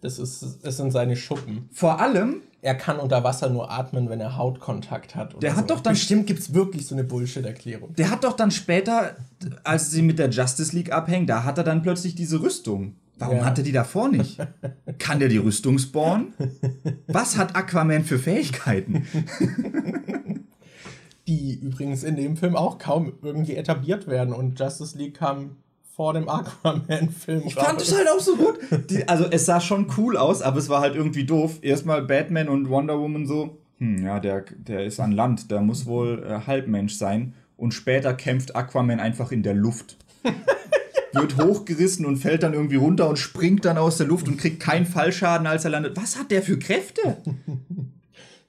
Das, ist, das sind seine Schuppen. Vor allem, Er kann unter Wasser nur atmen, wenn er Hautkontakt hat. Der hat so. doch dann- Bestimmt gibt es wirklich so eine Bullshit-Erklärung. der hat doch dann später, als sie mit der Justice League abhängen, da hat er dann plötzlich diese Rüstung. Warum Ja. hat er die davor nicht? Kann der die Rüstung spawnen? Was hat Aquaman für Fähigkeiten? die übrigens in dem Film auch kaum irgendwie etabliert werden. Und Justice League kam vor dem Aquaman-Film Ich fand es halt auch so gut. Die, also es sah schon cool aus, aber es war halt irgendwie doof. Erstmal Batman und Wonder Woman so, hm, ja, der, der ist an Land, der muss wohl äh, Halbmensch sein. Und später kämpft Aquaman einfach in der Luft. Wird hochgerissen und fällt dann irgendwie runter und springt dann aus der Luft und kriegt keinen Fallschaden, als er landet. Was hat der für Kräfte?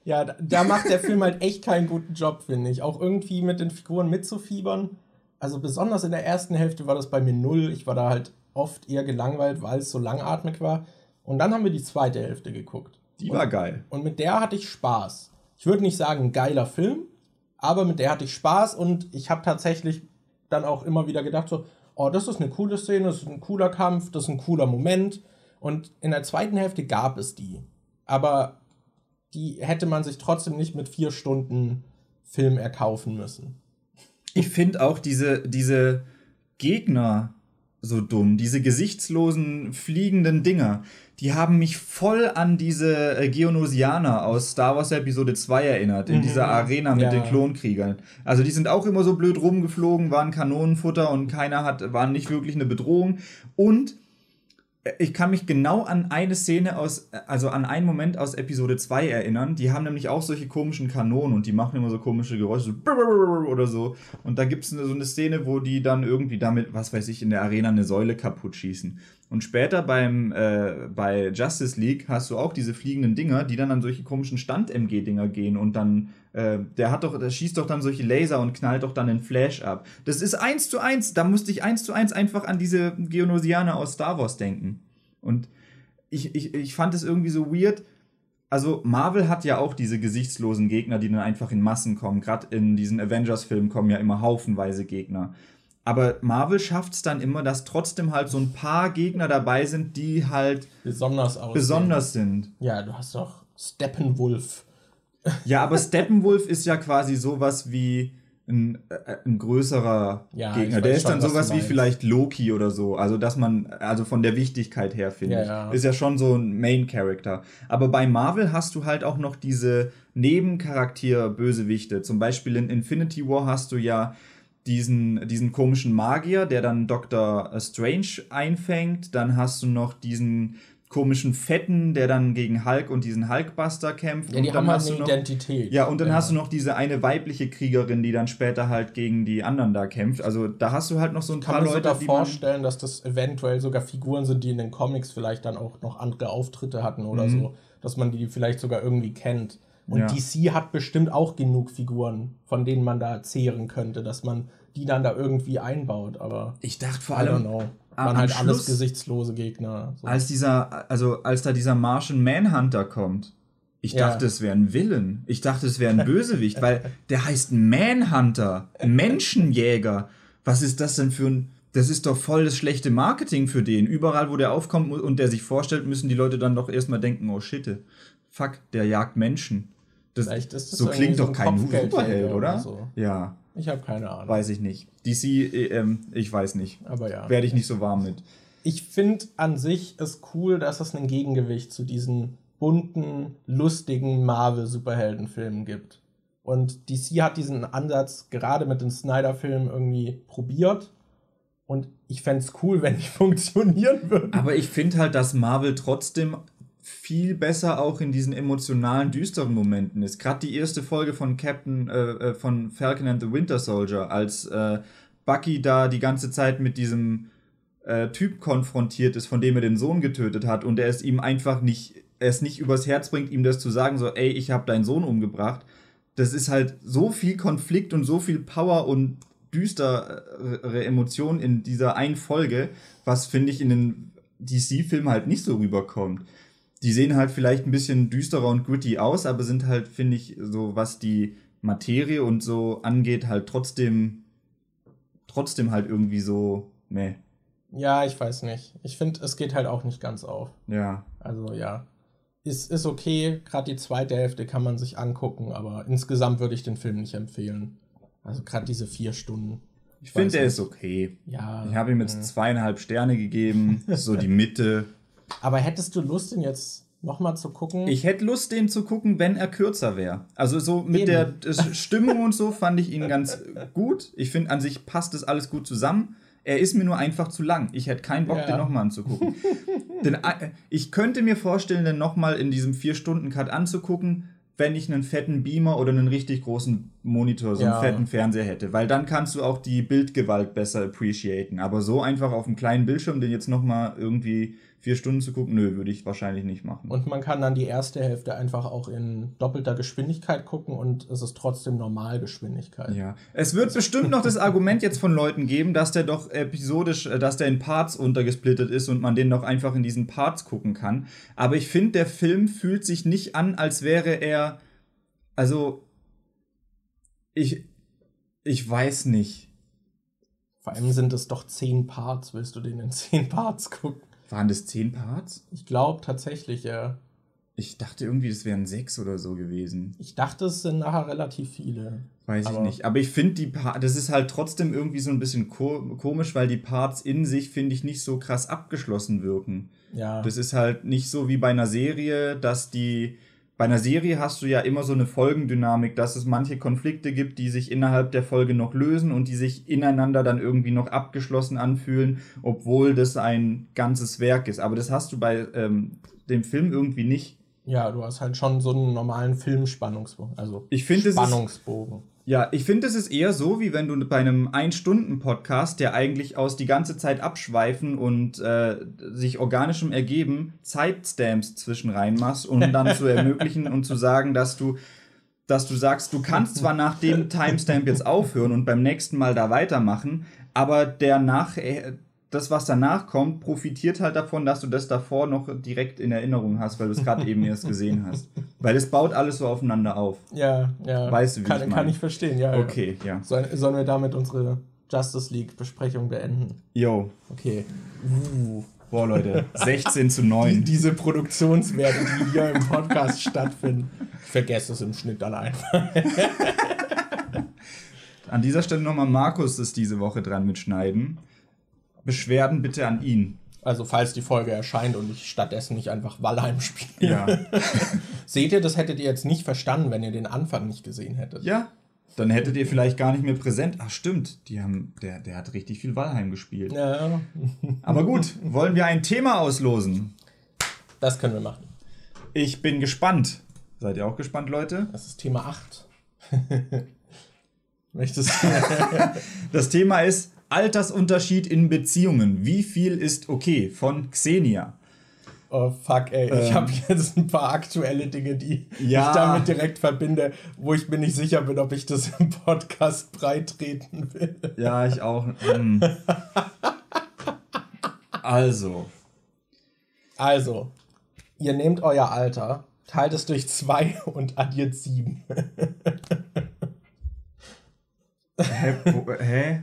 Ja, da, da macht der Film halt echt keinen guten Job, finde ich. Auch irgendwie mit den Figuren mitzufiebern. Also besonders in der ersten Hälfte war das bei mir null. Ich war da halt oft eher gelangweilt, weil es so langatmig war. Und dann haben wir die zweite Hälfte geguckt. Die war geil. Und mit der hatte ich Spaß. Ich würde nicht sagen, geiler Film, aber mit der hatte ich Spaß und ich habe tatsächlich dann auch immer wieder gedacht, so, oh, das ist eine coole Szene, das ist ein cooler Kampf, das ist ein cooler Moment. Und in der zweiten Hälfte gab es die. Aber die hätte man sich trotzdem nicht mit vier Stunden Film erkaufen müssen. Ich finde auch diese, diese Gegner so dumm, diese gesichtslosen fliegenden Dinger, die haben mich voll an diese äh, Geonosianer aus Star Wars Episode 2 erinnert, in Mhm. dieser Arena mit Ja. den Klonkriegern. Also die sind auch immer so blöd rumgeflogen, waren Kanonenfutter und keiner hat, waren nicht wirklich eine Bedrohung. Und äh, ich kann mich genau an eine Szene aus, also an einen Moment aus Episode 2 erinnern. Die haben nämlich auch solche komischen Kanonen und die machen immer so komische Geräusche, so oder so. Und da gibt es so eine Szene, wo die dann irgendwie damit, was weiß ich, in der Arena eine Säule kaputt schießen. Und später beim, äh, bei Justice League hast du auch diese fliegenden Dinger, die dann an solche komischen Stand-MG-Dinger gehen und dann, äh, der hat doch, der schießt doch dann solche Laser und knallt doch dann den Flash ab. Das ist eins zu eins, da musste ich eins zu eins einfach an diese Geonosianer aus Star Wars denken. Und ich, ich, ich fand es irgendwie so weird. Also, Marvel hat ja auch diese gesichtslosen Gegner, die dann einfach in Massen kommen. Gerade in diesen Avengers-Filmen kommen ja immer haufenweise Gegner. Aber Marvel schafft es dann immer, dass trotzdem halt so ein paar Gegner dabei sind, die halt Besonders aussehen. besonders sind. Ja, du hast doch Steppenwolf. Ja, aber Steppenwolf ist ja quasi sowas wie ein, äh, ein größerer Ja, Gegner. Der ist schon, dann sowas wie vielleicht Loki oder so. Also, dass man, also von der Wichtigkeit her, finde Ja, ich. ja. Ist ja schon so ein Main-Character. Aber bei Marvel hast du halt auch noch diese Nebencharakter-Bösewichte. Zum Beispiel in Infinity War hast du ja diesen, diesen komischen Magier, der dann Dr. Strange einfängt. Dann hast du noch diesen komischen Fetten, der dann gegen Hulk und diesen Hulkbuster kämpft. Ja, die und haben dann halt hast eine du noch, Identität. ja, und dann hast du noch diese eine weibliche Kriegerin, die dann später halt gegen die anderen da kämpft. Also da hast du halt noch so ein Kann paar Leute, sogar die man, vorstellen, dass das eventuell sogar Figuren sind, die in den Comics vielleicht dann auch noch andere Auftritte hatten oder Mhm. so. Dass man die vielleicht sogar irgendwie kennt. Und Ja. DC hat bestimmt auch genug Figuren, von denen man da zehren könnte, dass man die dann da irgendwie einbaut. Aber Ich dachte vor allem, Waren halt alles Schluss- gesichtslose Gegner. So. als dieser, also als da dieser Martian Manhunter kommt, ich Ja. dachte, es wäre ein Villain. Ich dachte, es wäre ein Bösewicht, weil der heißt Manhunter, Menschenjäger. Was ist das denn für ein. Das ist doch voll das schlechte Marketing für den. Überall, wo der aufkommt und der sich vorstellt, müssen die Leute dann doch erstmal denken: oh shit, fuck, der jagt Menschen. Das, das so klingt so doch ein kein Superheld, oder so. Ja, Ich habe keine Ahnung. weiß ich nicht. DC, äh, ähm, ich weiß nicht. Aber ja. Werde ich nicht so warm mit. Ich finde an sich es cool, dass es ein Gegengewicht zu diesen bunten, lustigen Marvel-Superheldenfilmen gibt. Und DC hat diesen Ansatz gerade mit den Snyder-Filmen irgendwie probiert. Und ich fände es cool, wenn die funktionieren würden. Aber ich finde halt, dass Marvel trotzdem viel besser auch in diesen emotionalen, düsteren Momenten ist. Gerade die erste Folge von Captain, äh, äh, von Falcon and the Winter Soldier, als äh, Bucky da die ganze Zeit mit diesem äh, Typ konfrontiert ist, von dem er den Sohn getötet hat und er es ihm einfach nicht, es nicht übers Herz bringt, ihm das zu sagen, so, ey, ich habe deinen Sohn umgebracht. Das ist halt so viel Konflikt und so viel Power und düstere Emotionen in dieser einen Folge, was finde ich in den DC-Filmen halt nicht so rüberkommt. Die sehen halt vielleicht ein bisschen düsterer und gritty aus, aber sind halt, finde ich, so was die Materie und so angeht, halt trotzdem, trotzdem halt irgendwie so, meh. Ja, ich weiß nicht. Ich finde, es geht halt auch nicht ganz auf. Ja. Also ja. Ist, ist okay. Gerade die zweite Hälfte kann man sich angucken, aber insgesamt würde ich den Film nicht empfehlen. Also gerade diese vier Stunden. Ich finde, weiß er ist okay. Ja. Ich habe ihm jetzt mh. zweieinhalb Sterne gegeben, so die Mitte. Aber hättest du Lust, ihn jetzt nochmal zu gucken. Ich hätte Lust, den zu gucken, wenn er kürzer wäre. Also so mit Eben. der Stimmung und so fand ich ihn ganz gut. Ich finde, an sich passt das alles gut zusammen. Er ist mir nur einfach zu lang. Ich hätte keinen Bock, Ja. den nochmal anzugucken. denn äh, ich könnte mir vorstellen, den nochmal in diesem 4-Stunden-Cut anzugucken, wenn ich einen fetten Beamer oder einen richtig großen Monitor, so einen Ja. fetten Fernseher hätte. Weil dann kannst du auch die Bildgewalt besser appreciaten. Aber so einfach auf einem kleinen Bildschirm, den jetzt nochmal irgendwie vier Stunden zu gucken, nö, würde ich wahrscheinlich nicht machen. Und man kann dann die erste Hälfte einfach auch in doppelter Geschwindigkeit gucken und es ist trotzdem Normalgeschwindigkeit. Ja, es wird bestimmt noch das Argument jetzt von Leuten geben, dass der doch episodisch, äh, dass der in Parts untergesplittet ist und man den doch einfach in diesen Parts gucken kann. Aber ich finde, der Film fühlt sich nicht an, als wäre er, also, ich, ich weiß nicht. Vor allem sind es doch zehn Parts. Willst du den in zehn Parts gucken? Waren das zehn Parts? Ich glaube tatsächlich, ja. Ich dachte irgendwie, das wären sechs oder so gewesen. Ich dachte, es sind nachher relativ viele. Weiß ich nicht. Aber ich finde, die Pa- das ist halt trotzdem irgendwie so ein bisschen ko komisch, weil die Parts in sich, finde ich, nicht so krass abgeschlossen wirken. Ja. Das ist halt nicht so wie bei einer Serie, dass die. Bei einer Serie hast du ja immer so eine Folgendynamik, dass es manche Konflikte gibt, die sich innerhalb der Folge noch lösen und die sich ineinander dann irgendwie noch abgeschlossen anfühlen, obwohl das ein ganzes Werk ist. Aber das hast du bei ähm, dem Film irgendwie nicht. ja, du hast halt schon so einen normalen Filmspannungsbogen. Also Ich finde, es ist- Spannungsbogen. Ja, ich finde, es ist eher so, wie wenn du bei einem Ein-Stunden-Podcast, der eigentlich aus die ganze Zeit abschweifen und äh, sich organischem Ergeben Zeitstamps zwischen reinmachst, um dann zu ermöglichen und zu sagen, dass du, dass du sagst, du kannst zwar nach dem Timestamp jetzt aufhören und beim nächsten Mal da weitermachen, aber der nach, äh, das, was danach kommt, profitiert halt davon, dass du das davor noch direkt in Erinnerung hast, weil du es gerade eben erst gesehen hast. Weil es baut alles so aufeinander auf. Ja, ja. Weißt du, wie kann, ich kann meine? ich verstehen, ja. Okay, ja. Sollen, sollen wir damit unsere Justice League-Besprechung beenden? Yo, Okay. Uh. boah Leute, 16 zu Die, 9. diese Produktionswerte, die hier im Podcast stattfinden. Ich vergesse es im Schnitt einfach. An dieser Stelle nochmal Markus ist diese Woche dran mit Schneiden. Beschwerden bitte an ihn. Also, falls die Folge erscheint und ich stattdessen nicht einfach Valheim spiele. Ja. Seht ihr, das hättet ihr jetzt nicht verstanden, wenn ihr den Anfang nicht gesehen hättet. ja. Dann hättet ihr vielleicht gar nicht mehr präsent. Ach stimmt, die haben, der, der hat richtig viel Valheim gespielt. Ja, Aber gut, wollen wir ein Thema auslosen? das können wir machen. Ich bin gespannt. Seid ihr auch gespannt, Leute? Das ist Thema 8. Möchtest Das Thema ist Altersunterschied in Beziehungen. Wie viel ist okay? Von Xenia. Oh fuck, ey. Ich Ähm. habe jetzt ein paar aktuelle Dinge, die Ja. ich damit direkt verbinde, wo ich mir nicht sicher bin, ob ich das im Podcast breitreten will. Ja, ich auch. Hm. Also, Also, ihr nehmt euer Alter, teilt es durch zwei und addiert sieben. hä? Wo, hä?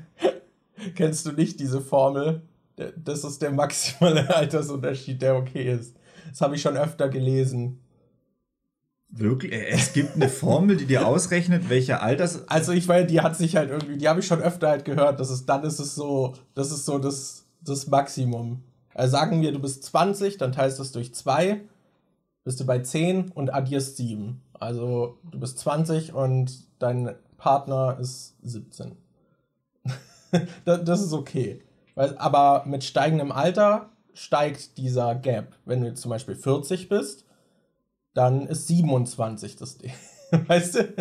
Kennst du nicht diese Formel? Das ist der maximale Altersunterschied, der okay ist. Das habe ich schon öfter gelesen. Wirklich? Äh, Es gibt eine Formel, die dir ausrechnet, welcher Alters. Also ich meine, die hat sich halt irgendwie, die habe ich schon öfter halt gehört, das ist, dann ist es so, das ist so das, das Maximum. Also sagen wir, du bist 20, dann teilst du es durch 2, bist du bei 10 und addierst 7. Also du bist 20 und dein Partner ist 17. das, ist okay. Aber mit steigendem Alter steigt dieser Gap. Wenn du jetzt zum Beispiel 40 bist, dann ist 27 das Ding. Weißt du?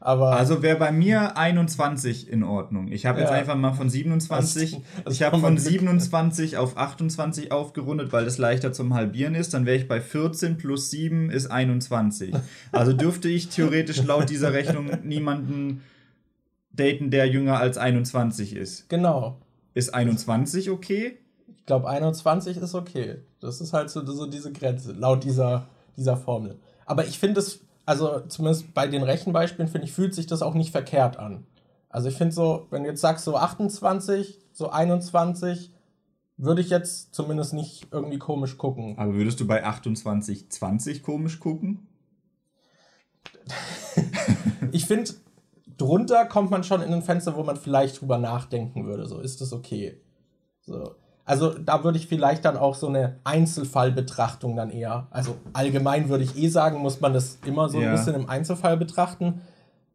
aber Also wäre bei mir 21 in Ordnung. Ich habe jetzt Ja. einfach mal von 27. Das- das ich habe von Glück- 27 auf 28 aufgerundet, weil das leichter zum Halbieren ist. Dann wäre ich bei 14 plus 7 ist 21. Also dürfte ich theoretisch laut dieser Rechnung niemanden daten, der jünger als 21 ist. genau. Ist 21 okay? Ich glaube, 21 ist okay. Das ist halt so, so diese Grenze, laut dieser, dieser Formel. Aber ich finde es, also zumindest bei den Rechenbeispielen, finde ich, fühlt sich das auch nicht verkehrt an. Also ich finde so, wenn du jetzt sagst so 28, so 21, würde ich jetzt zumindest nicht irgendwie komisch gucken. Aber würdest du bei 28, 20 komisch gucken? Ich finde, drunter kommt man schon in ein Fenster, wo man vielleicht drüber nachdenken würde. So, ist das okay? So. Also da würde ich vielleicht dann auch so eine Einzelfallbetrachtung dann eher. Also allgemein würde ich eh sagen, muss man das immer so Ja. ein bisschen im Einzelfall betrachten.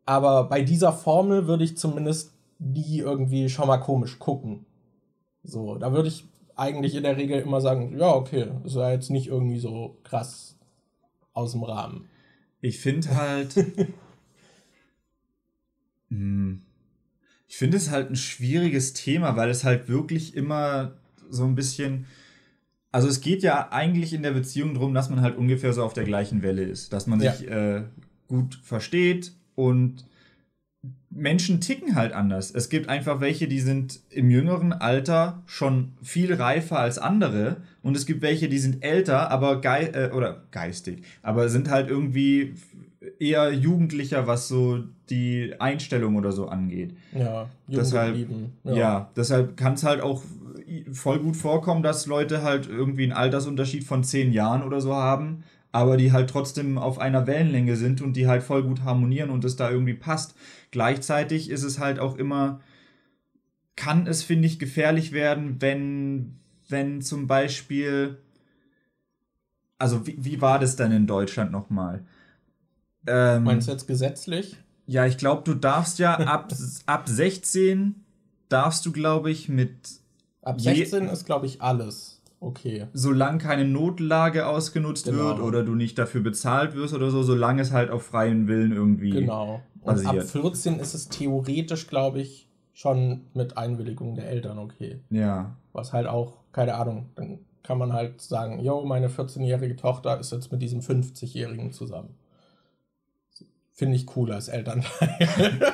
Aber bei dieser Formel würde ich zumindest nie irgendwie schon mal komisch gucken. So, da würde ich eigentlich in der Regel immer sagen, ja, okay, ist ja jetzt nicht irgendwie so krass aus dem Rahmen. Ich finde halt. Hm. ich finde es halt ein schwieriges Thema, weil es halt wirklich immer so ein bisschen. Also es geht ja eigentlich in der Beziehung darum, dass man halt ungefähr so auf der gleichen Welle ist. Dass man Ja. sich äh, gut versteht und Menschen ticken halt anders. Es gibt einfach welche, die sind im jüngeren Alter schon viel reifer als andere und es gibt welche, die sind älter, aber gei äh, oder geistig, aber sind halt irgendwie eher jugendlicher, was so die Einstellung oder so angeht. Ja, Deshalb- geblieben. Ja, deshalb kann es halt auch voll gut vorkommen, dass Leute halt irgendwie einen Altersunterschied von zehn Jahren oder so haben, aber die halt trotzdem auf einer Wellenlänge sind und die halt voll gut harmonieren und es da irgendwie passt. Gleichzeitig ist es halt auch immer, kann es, finde ich, gefährlich werden, wenn, wenn zum Beispiel, also wie, wie war das denn in Deutschland nochmal? Ähm, Meinst du jetzt gesetzlich? ja, ich glaube, du darfst ja ab, ab 16 darfst du, glaube ich, mit, Ab Je- 16 ist, glaube ich, alles okay. solange keine Notlage ausgenutzt Genau. wird oder du nicht dafür bezahlt wirst oder so, solange es halt auf freien Willen irgendwie. Genau. Und ab basiert. 14 ist es theoretisch, glaube ich, schon mit Einwilligung der Eltern okay. Ja. Was halt auch, keine Ahnung, dann kann man halt sagen, yo, meine 14-jährige Tochter ist jetzt mit diesem 50-Jährigen zusammen. Finde ich cool als Elternteil.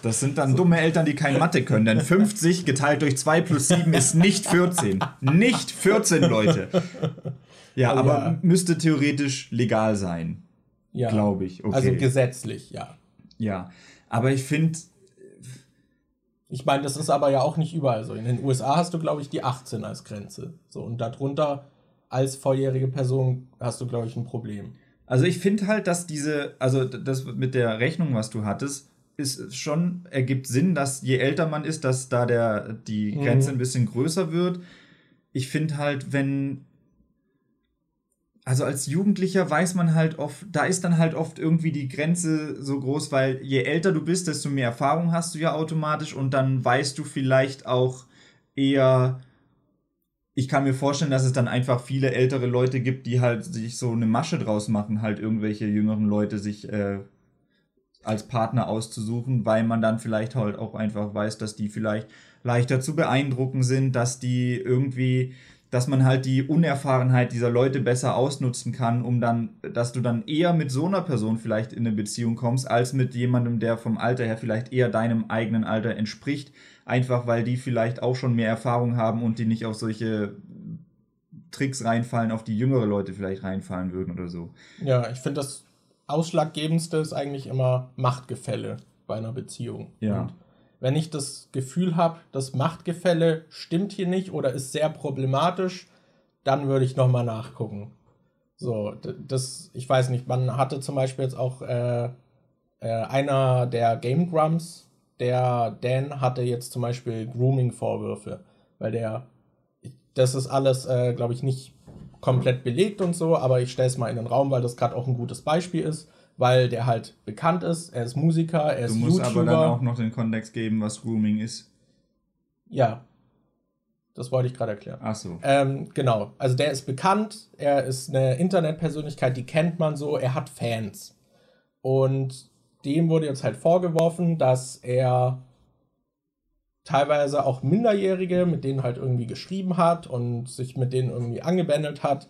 Das sind dann dumme Eltern, die kein Mathe können, denn 50 geteilt durch 2 plus 7 ist nicht 14. Nicht 14, Leute. Ja, Oh, aber ja. müsste theoretisch legal sein, ja. glaube ich. Okay. Also gesetzlich, ja. ja. Aber ich finde, Ich meine, das ist aber ja auch nicht überall so. In den USA hast du, glaube ich, die 18 als Grenze. So, und darunter als volljährige Person hast du, glaube ich, ein Problem. Also ich finde halt, dass diese, also das mit der Rechnung, was du hattest, ist schon, ergibt Sinn, dass je älter man ist, dass da der, die Mhm. Grenze ein bisschen größer wird. Ich finde halt, wenn, also als Jugendlicher weiß man halt oft, da ist dann halt oft irgendwie die Grenze so groß, weil je älter du bist, desto mehr Erfahrung hast du ja automatisch und dann weißt du vielleicht auch eher, ich kann mir vorstellen, dass es dann einfach viele ältere Leute gibt, die halt sich so eine Masche draus machen, halt irgendwelche jüngeren Leute sich äh, als Partner auszusuchen, weil man dann vielleicht halt auch einfach weiß, dass die vielleicht leichter zu beeindrucken sind, dass die irgendwie, dass man halt die Unerfahrenheit dieser Leute besser ausnutzen kann, um dann, dass du dann eher mit so einer Person vielleicht in eine Beziehung kommst, als mit jemandem, der vom Alter her vielleicht eher deinem eigenen Alter entspricht, einfach weil die vielleicht auch schon mehr Erfahrung haben und die nicht auf solche Tricks reinfallen, auf die jüngere Leute vielleicht reinfallen würden oder so. Ja, ich finde das Ausschlaggebendste ist eigentlich immer Machtgefälle bei einer Beziehung. Ja. Und wenn ich das Gefühl habe, das Machtgefälle stimmt hier nicht oder ist sehr problematisch, dann würde ich nochmal nachgucken. So, das, ich weiß nicht, man hatte zum Beispiel jetzt auch äh, äh, einer der Game Grumps, der Dan hatte jetzt zum Beispiel Grooming-Vorwürfe, weil der, das ist alles, äh, glaube ich, nicht komplett belegt und so, aber ich stelle es mal in den Raum, weil das gerade auch ein gutes Beispiel ist, weil der halt bekannt ist, er ist Musiker, er Du ist musst YouTuber. aber dann auch noch den Kontext geben, was Grooming ist. ja, das wollte ich gerade erklären. Ach so. Ähm, genau, also der ist bekannt, er ist eine Internetpersönlichkeit, die kennt man so, er hat Fans. Und dem wurde jetzt halt vorgeworfen, dass er teilweise auch Minderjährige, mit denen halt irgendwie geschrieben hat und sich mit denen irgendwie angebändelt hat.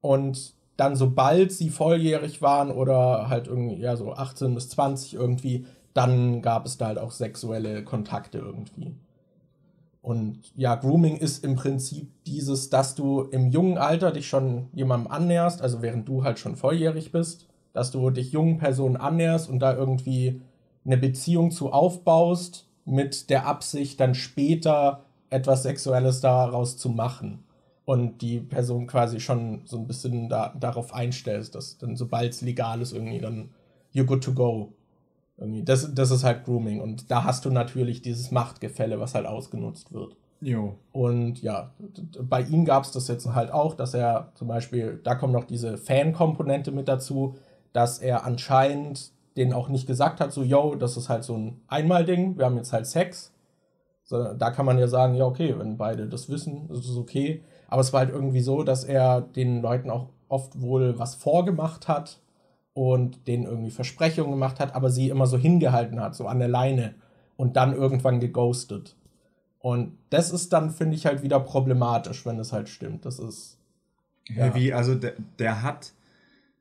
Und dann, sobald sie volljährig waren oder halt irgendwie, ja, so 18 bis 20 irgendwie, dann gab es da halt auch sexuelle Kontakte irgendwie. Und ja, Grooming ist im Prinzip dieses, dass du im jungen Alter dich schon jemandem annäherst, also während du halt schon volljährig bist, dass du dich jungen Personen annäherst und da irgendwie eine Beziehung zu aufbaust, mit der Absicht, dann später etwas Sexuelles daraus zu machen. Und die Person quasi schon so ein bisschen da, darauf einstellst, dass dann, sobald es legal ist, irgendwie dann you're good to go. Irgendwie. Das, das ist halt Grooming. Und da hast du natürlich dieses Machtgefälle, was halt ausgenutzt wird. Jo. Und ja, bei ihm gab es das jetzt halt auch, dass er zum Beispiel, da kommt noch diese Fan-Komponente mit dazu, dass er anscheinend denen auch nicht gesagt hat, so, yo, das ist halt so ein Einmal-Ding, wir haben jetzt halt Sex. So, da kann man ja sagen, ja, okay, wenn beide das wissen, ist es okay. Aber es war halt irgendwie so, dass er den Leuten auch oft wohl was vorgemacht hat und denen irgendwie Versprechungen gemacht hat, aber sie immer so hingehalten hat, so an der Leine und dann irgendwann geghostet. Und das ist dann, finde ich, halt wieder problematisch, wenn es halt stimmt. Das ist. Ja. Wie, also der, der hat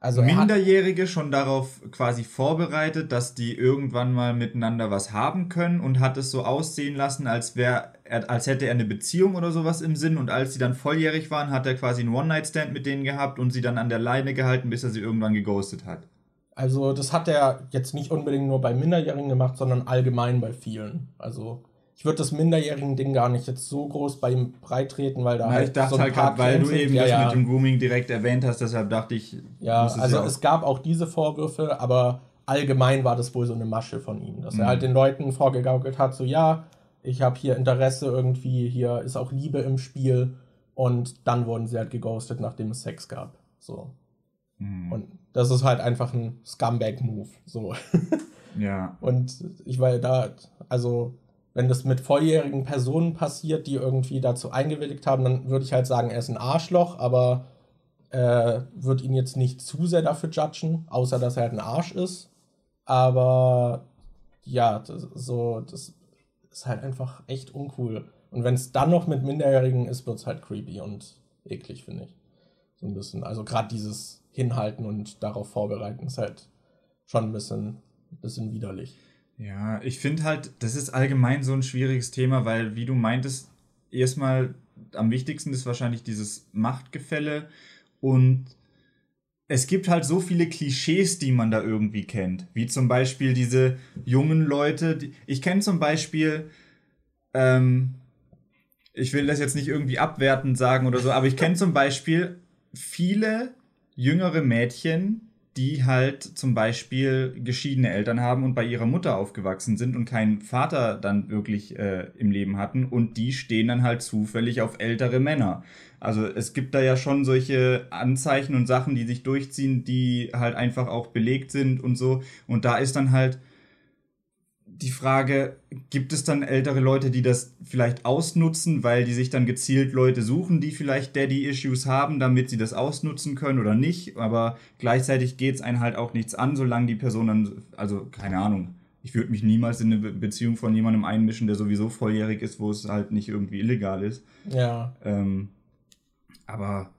Also Minderjährige schon darauf quasi vorbereitet, dass die irgendwann mal miteinander was haben können und hat es so aussehen lassen, als wäre als hätte er eine Beziehung oder sowas im Sinn und als sie dann volljährig waren, hat er quasi einen One-Night-Stand mit denen gehabt und sie dann an der Leine gehalten, bis er sie irgendwann geghostet hat. Also das hat er jetzt nicht unbedingt nur bei Minderjährigen gemacht, sondern allgemein bei vielen. Also ich würde das Minderjährigen-Ding gar nicht jetzt so groß bei ihm breitreten, weil da Na, halt ich dachte so ein halt gerade, weil du eben ja, das ja. mit dem Grooming direkt erwähnt hast, deshalb dachte ich, Ja, also ja es gab auch diese Vorwürfe, aber allgemein war das wohl so eine Masche von ihm, dass Mhm. er halt den Leuten vorgegaukelt hat, so ja, ich habe hier Interesse irgendwie, hier ist auch Liebe im Spiel und dann wurden sie halt geghostet, nachdem es Sex gab. So. Hm, Und das ist halt einfach ein Scumbag-Move. So. ja. Und ich war da, also, wenn das mit volljährigen Personen passiert, die irgendwie dazu eingewilligt haben, dann würde ich halt sagen, er ist ein Arschloch, aber äh, würde ihn jetzt nicht zu sehr dafür judgen, außer dass er halt ein Arsch ist. Aber ja, das, so, das ist halt einfach echt uncool. Und wenn es dann noch mit Minderjährigen ist, wird es halt creepy und eklig, finde ich. So ein bisschen. Also gerade dieses Hinhalten und darauf vorbereiten ist halt schon ein bisschen, bisschen widerlich. Ja, ich finde halt, das ist allgemein so ein schwieriges Thema, weil, wie du meintest, erstmal am wichtigsten ist wahrscheinlich dieses Machtgefälle und es gibt halt so viele Klischees, die man da irgendwie kennt. Wie zum Beispiel diese jungen Leute. Die, ich kenne zum Beispiel, ähm, ich will das jetzt nicht irgendwie abwertend sagen oder so, aber ich kenne zum Beispiel viele jüngere Mädchen, die halt zum Beispiel geschiedene Eltern haben und bei ihrer Mutter aufgewachsen sind und keinen Vater dann wirklich äh, im Leben hatten und die stehen dann halt zufällig auf ältere Männer. Also es gibt da ja schon solche Anzeichen und Sachen, die sich durchziehen, die halt einfach auch belegt sind und so. Und da ist dann halt die Frage, gibt es dann ältere Leute, die das vielleicht ausnutzen, weil die sich dann gezielt Leute suchen, die vielleicht Daddy-Issues haben, damit sie das ausnutzen können oder nicht. Aber gleichzeitig geht es einen halt auch nichts an, solange die Person dann, also keine Ahnung. Ich würde mich niemals in eine Be- Beziehung von jemandem einmischen, der sowieso volljährig ist, wo es halt nicht irgendwie illegal ist. Ja, Ähm, aber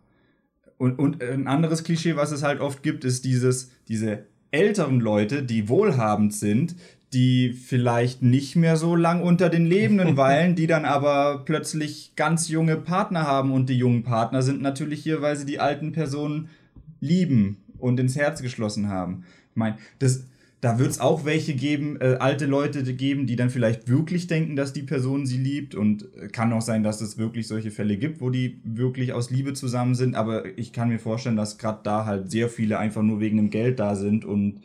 und, und ein anderes Klischee, was es halt oft gibt, ist dieses, diese älteren Leute, die wohlhabend sind, die vielleicht nicht mehr so lang unter den Lebenden weilen, die dann aber plötzlich ganz junge Partner haben und die jungen Partner sind natürlich hier, weil sie die alten Personen lieben und ins Herz geschlossen haben. Ich meine, das, da wird es auch welche geben, äh, alte Leute geben, die dann vielleicht wirklich denken, dass die Person sie liebt. Und äh, kann auch sein, dass es wirklich solche Fälle gibt, wo die wirklich aus Liebe zusammen sind. Aber ich kann mir vorstellen, dass gerade da halt sehr viele einfach nur wegen dem Geld da sind. Und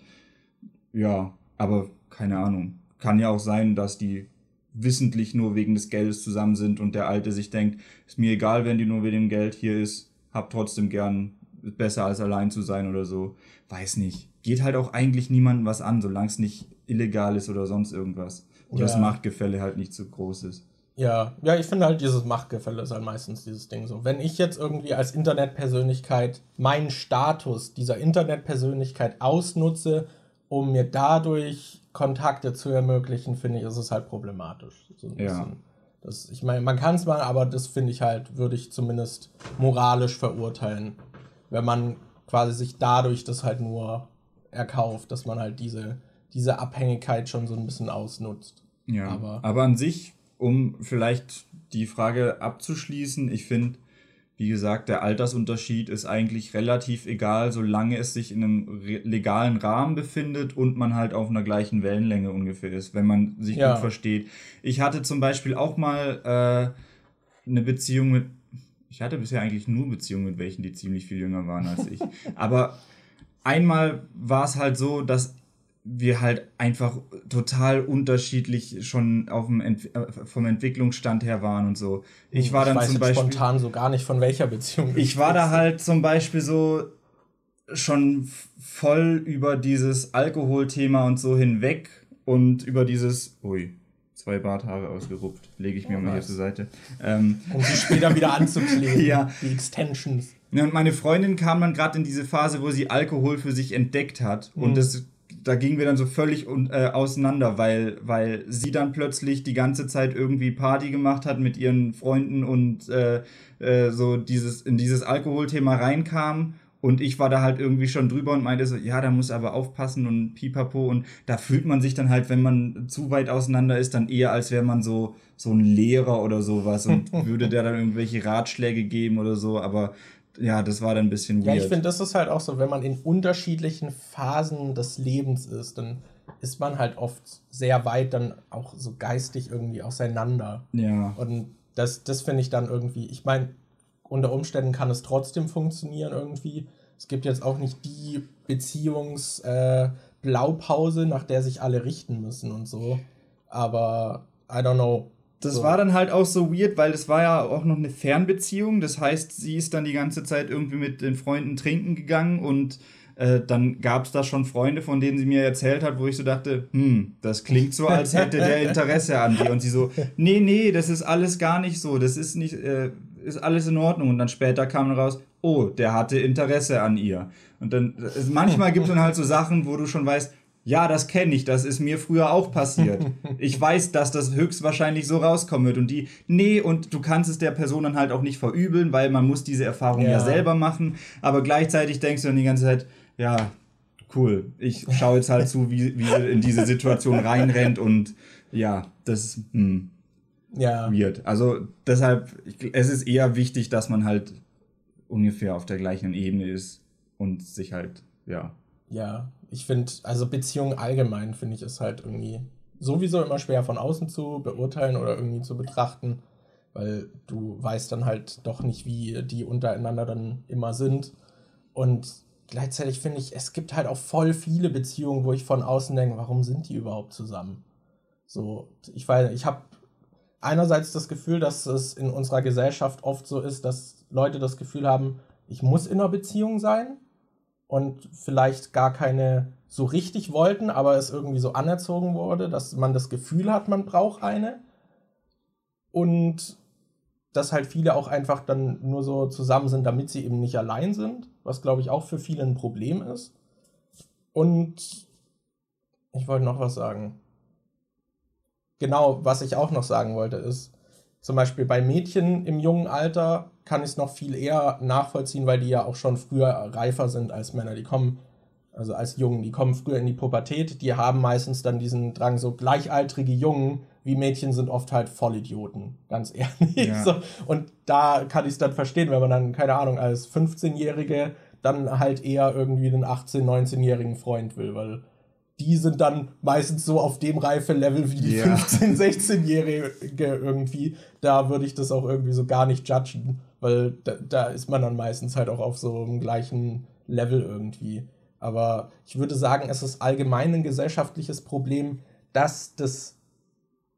ja, aber keine Ahnung. Kann ja auch sein, dass die wissentlich nur wegen des Geldes zusammen sind und der Alte sich denkt, ist mir egal, wenn die nur wegen dem Geld hier ist, hab trotzdem gern besser als allein zu sein oder so. Weiß nicht. Geht halt auch eigentlich niemandem was an, solange es nicht illegal ist oder sonst irgendwas. Oder das Ja. Machtgefälle halt nicht so groß ist. ja, ja, ich finde halt dieses Machtgefälle ist halt meistens dieses Ding so. Wenn ich jetzt irgendwie als Internetpersönlichkeit meinen Status dieser Internetpersönlichkeit ausnutze, um mir dadurch Kontakte zu ermöglichen, finde ich, ist es halt problematisch. So Ja. bisschen. Das, ich meine, man kann es mal, aber das finde ich halt, würde ich zumindest moralisch verurteilen, wenn man quasi sich dadurch das halt nur erkauft, dass man halt diese, diese Abhängigkeit schon so ein bisschen ausnutzt. Ja, Aber- aber, an sich, um vielleicht die Frage abzuschließen, ich finde, wie gesagt, der Altersunterschied ist eigentlich relativ egal, solange es sich in einem legalen Rahmen befindet und man halt auf einer gleichen Wellenlänge ungefähr ist, wenn man sich Ja. gut versteht. Ich hatte zum Beispiel auch mal äh, eine Beziehung mit, ich hatte bisher eigentlich nur Beziehungen mit welchen, die ziemlich viel jünger waren als ich. Aber einmal war es halt so, dass wir halt einfach total unterschiedlich schon auf dem Ent äh, vom Entwicklungsstand her waren und so. Ich war dann weiß zum Beispiel. spontan so gar nicht von welcher Beziehung. Ich war da halt zum Beispiel so schon voll über dieses Alkoholthema und so hinweg und über dieses. Ui, zwei Barthaare ausgerupft. Lege ich mir Oh, mal hier nice. zur Seite. Ähm, Um sie später wieder anzukleben. Ja. Die Extensions. Und meine Freundin kam dann gerade in diese Phase, wo sie Alkohol für sich entdeckt hat. Und Mhm. Da gingen wir dann so völlig un, äh, auseinander, weil, weil sie dann plötzlich die ganze Zeit irgendwie Party gemacht hat mit ihren Freunden und äh, äh, so dieses, in dieses Alkoholthema reinkam. Und ich war da halt irgendwie schon drüber und meinte so, ja, da muss aber aufpassen und pipapo. Und da fühlt man sich dann halt, wenn man zu weit auseinander ist, dann eher, als wäre man so, so ein Lehrer oder sowas und würde der dann irgendwelche Ratschläge geben oder so. Aber ja, das war dann ein bisschen Ja, weird. ich finde, das ist halt auch so, wenn man in unterschiedlichen Phasen des Lebens ist, dann ist man halt oft sehr weit dann auch so geistig irgendwie auseinander. ja. Und das, das finde ich dann irgendwie, ich meine, unter Umständen kann es trotzdem funktionieren irgendwie. Es gibt jetzt auch nicht die Beziehungsblaupause, äh, nach der sich alle richten müssen und so. Aber I don't know. Das so. war dann halt auch so weird, weil das war ja auch noch eine Fernbeziehung. Das heißt, sie ist dann die ganze Zeit irgendwie mit den Freunden trinken gegangen und äh, dann gab es da schon Freunde, von denen sie mir erzählt hat, wo ich so dachte, hm, das klingt so, als hätte der Interesse an dir. Und sie so, nee, nee, das ist alles gar nicht so, das ist nicht, äh, ist alles in Ordnung. Und dann später kam raus, oh, der hatte Interesse an ihr. Und dann, es- manchmal gibt es dann halt so Sachen, wo du schon weißt, ja, das kenne ich, das ist mir früher auch passiert. Ich weiß, dass das höchstwahrscheinlich so rauskommen wird. Und die, nee, und du kannst es der Person dann halt auch nicht verübeln, weil man muss diese Erfahrung ja, Ja. selber machen. Aber gleichzeitig denkst du dann die ganze Zeit, ja, cool, ich schaue jetzt halt zu, wie, wie sie in diese Situation reinrennt und ja, das ist hm, Ja. weird. Also deshalb, es ist eher wichtig, dass man halt ungefähr auf der gleichen Ebene ist und sich halt, ja, Ja, ich finde, also Beziehungen allgemein finde ich ist halt irgendwie sowieso immer schwer von außen zu beurteilen oder irgendwie zu betrachten, weil du weißt dann halt doch nicht, wie die untereinander dann immer sind. Und gleichzeitig finde ich, es gibt halt auch voll viele Beziehungen, wo ich von außen denke, warum sind die überhaupt zusammen? So, ich weiß, ich habe einerseits das Gefühl, dass es in unserer Gesellschaft oft so ist, dass Leute das Gefühl haben, ich muss in einer Beziehung sein und vielleicht gar keine so richtig wollten, aber es irgendwie so anerzogen wurde, dass man das Gefühl hat, man braucht eine. Und dass halt viele auch einfach dann nur so zusammen sind, damit sie eben nicht allein sind, was glaube ich auch für viele ein Problem ist. Und ich wollte noch was sagen. Genau, was ich auch noch sagen wollte, ist, zum Beispiel bei Mädchen im jungen Alter kann ich es noch viel eher nachvollziehen, weil die ja auch schon früher reifer sind als Männer. Die kommen, also als Jungen, die kommen früher in die Pubertät, die haben meistens dann diesen Drang, so gleichaltrige Jungen wie Mädchen sind oft halt Vollidioten, ganz ehrlich. Ja. So. Und da kann ich es dann verstehen, wenn man dann, keine Ahnung, als 15-Jährige dann halt eher irgendwie einen 18-, 19-jährigen Freund will, weil die sind dann meistens so auf dem Reife-Level wie die Ja. 15-, 16-Jährige irgendwie. Da würde ich das auch irgendwie so gar nicht judgen, weil da, da ist man dann meistens halt auch auf so einem gleichen Level irgendwie. Aber ich würde sagen, es ist allgemein ein gesellschaftliches Problem, dass das